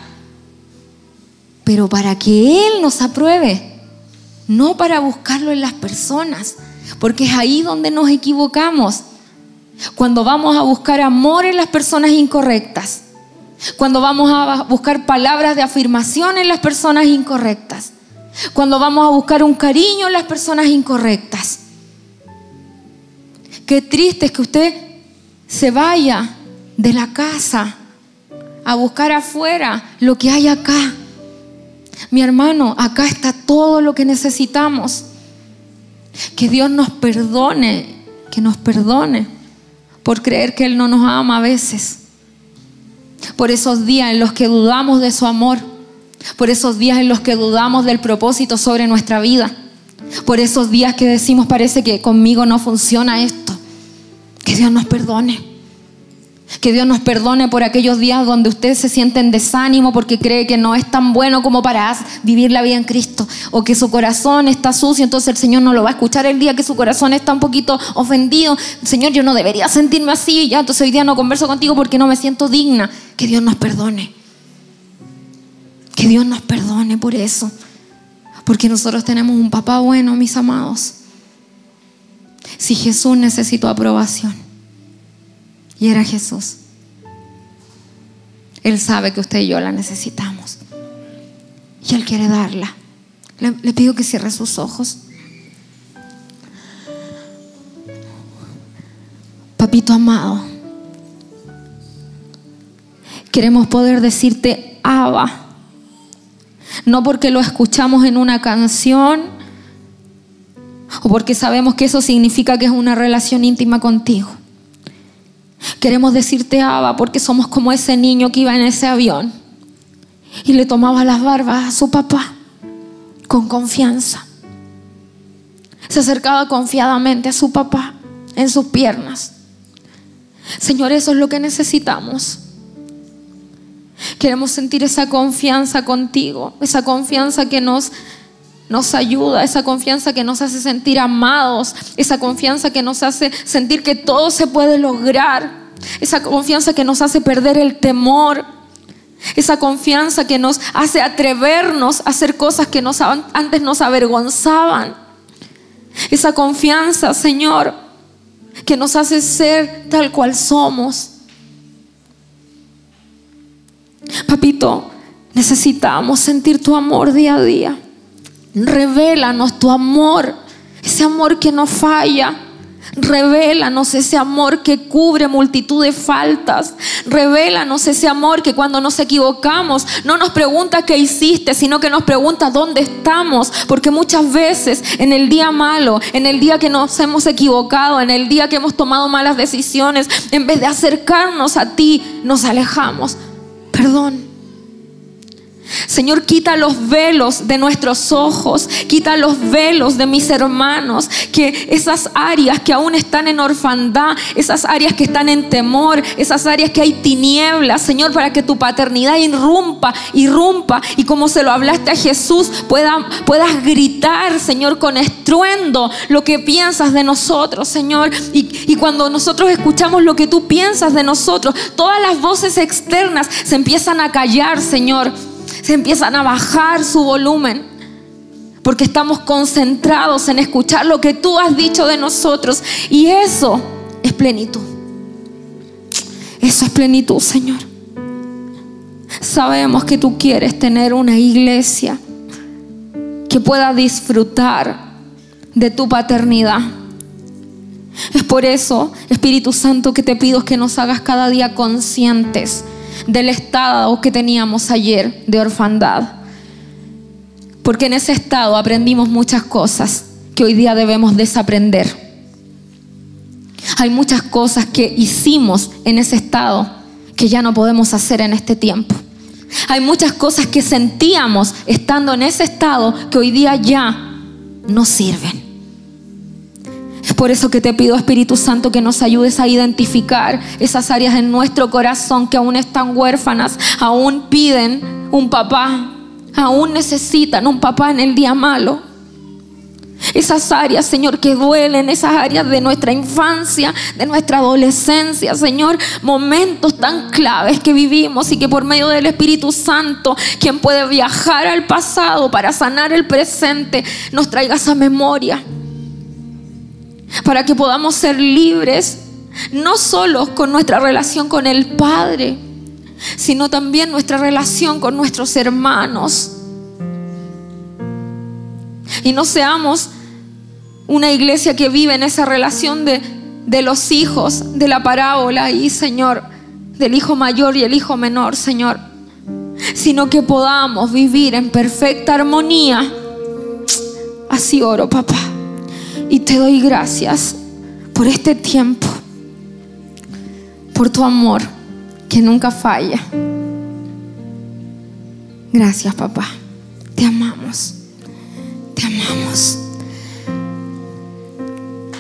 Pero para que Él nos apruebe, no para buscarlo en las personas, porque es ahí donde nos equivocamos. Cuando vamos a buscar amor en las personas incorrectas, cuando vamos a buscar palabras de afirmación en las personas incorrectas, cuando vamos a buscar un cariño en las personas incorrectas. Qué triste es que usted se vaya de la casa a buscar afuera lo que hay acá. Mi hermano, acá está todo lo que necesitamos. Que Dios nos perdone, que nos perdone por creer que Él no nos ama a veces. Por esos días en los que dudamos de su amor. Por esos días en los que dudamos del propósito sobre nuestra vida. Por esos días que decimos parece que conmigo no funciona esto. Que Dios nos perdone. Que Dios nos perdone por aquellos días donde usted se siente en desánimo porque cree que no es tan bueno como para vivir la vida en Cristo. O que su corazón está sucio, entonces el Señor no lo va a escuchar el día que su corazón está un poquito ofendido. Señor, yo no debería sentirme así, ya, entonces hoy día no converso contigo porque no me siento digna. Que Dios nos perdone. Que Dios nos perdone por eso. Porque nosotros tenemos un papá bueno, mis amados. Si Jesús necesitó aprobación y era Jesús. Él sabe que usted y yo la necesitamos. Y Él quiere darla. Le, pido que cierre sus ojos. Papito amado, queremos poder decirte Abba. No porque lo escuchamos en una canción o porque sabemos que eso significa que es una relación íntima contigo. Queremos decirte Abba porque somos como ese niño que iba en ese avión y le tomaba las barbas a su papá con confianza. Se acercaba confiadamente a su papá en sus piernas. Señor, eso es lo que necesitamos. Queremos sentir esa confianza contigo, esa confianza que nos nos ayuda, esa confianza que nos hace sentir amados, esa confianza que nos hace sentir que todo se puede lograr, esa confianza que nos hace perder el temor, esa confianza que nos hace atrevernos a hacer cosas que antes nos avergonzaban, esa confianza, Señor, que nos hace ser tal cual somos. Papito, necesitamos sentir tu amor día a día. Revélanos tu amor, ese amor que no falla. Revélanos ese amor que cubre multitud de faltas. Revélanos ese amor que cuando nos equivocamos no nos pregunta qué hiciste, sino que nos pregunta dónde estamos. Porque muchas veces en el día malo, en el día que nos hemos equivocado, en el día que hemos tomado malas decisiones, en vez de acercarnos a ti, nos alejamos. Perdón. Señor, quita los velos de nuestros ojos, quita los velos de mis hermanos, que esas áreas que aún están en orfandad, esas áreas que están en temor, esas áreas que hay tinieblas, Señor, para que tu paternidad irrumpa, irrumpa y como se lo hablaste a Jesús, puedas gritar, Señor, con estruendo lo que piensas de nosotros, Señor. Y, y cuando nosotros escuchamos lo que tú piensas de nosotros, todas las voces externas se empiezan a callar, Señor se empiezan a bajar su volumen. Porque estamos concentrados en escuchar lo que tú has dicho de nosotros. Y eso es plenitud. Eso es plenitud, Señor. Sabemos que tú quieres tener una iglesia que pueda disfrutar de tu paternidad. Es por eso, Espíritu Santo, que te pido que nos hagas cada día conscientes del estado que teníamos ayer de orfandad. Porque en ese estado aprendimos muchas cosas que hoy día debemos desaprender. Hay muchas cosas que hicimos en ese estado que ya no podemos hacer en este tiempo. Hay muchas cosas que sentíamos estando en ese estado que hoy día ya no sirven. Por eso que te pido, Espíritu Santo, que nos ayudes a identificar esas áreas en nuestro corazón que aún están huérfanas, aún piden un papá, aún necesitan un papá en el día malo. Esas áreas, Señor, que duelen, esas áreas de nuestra infancia, de nuestra adolescencia, Señor, momentos tan claves que vivimos y que por medio del Espíritu Santo, quien puede viajar al pasado para sanar el presente, nos traiga esa memoria. Para que podamos ser libres, no solo con nuestra relación con el Padre, sino también nuestra relación con nuestros hermanos. Y no seamos una iglesia que vive en esa relación de, de los hijos, de la parábola y Señor, del hijo mayor y el hijo menor, Señor, sino que podamos vivir en perfecta armonía. Así oro, papá. Y te doy gracias por este tiempo, por tu amor que nunca falla. Gracias, papá. Te amamos. Te amamos.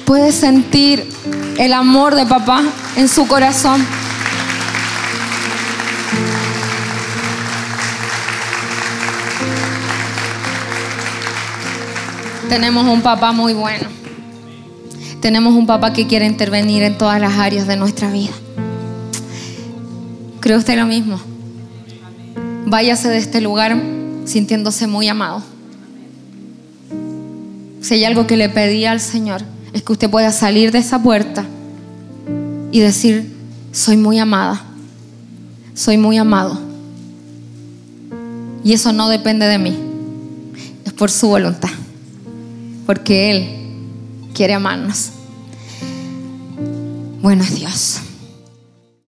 Puedes sentir el amor de papá en su corazón. Tenemos un papá muy bueno. Tenemos un papá que quiere intervenir en todas las áreas de nuestra vida. ¿Cree usted lo mismo? Váyase de este lugar sintiéndose muy amado. Si hay algo que le pedí al Señor, es que usted pueda salir de esa puerta y decir, soy muy amada, soy muy amado. Y eso no depende de mí, es por su voluntad, porque Él quiere amarnos. Bueno, Dios.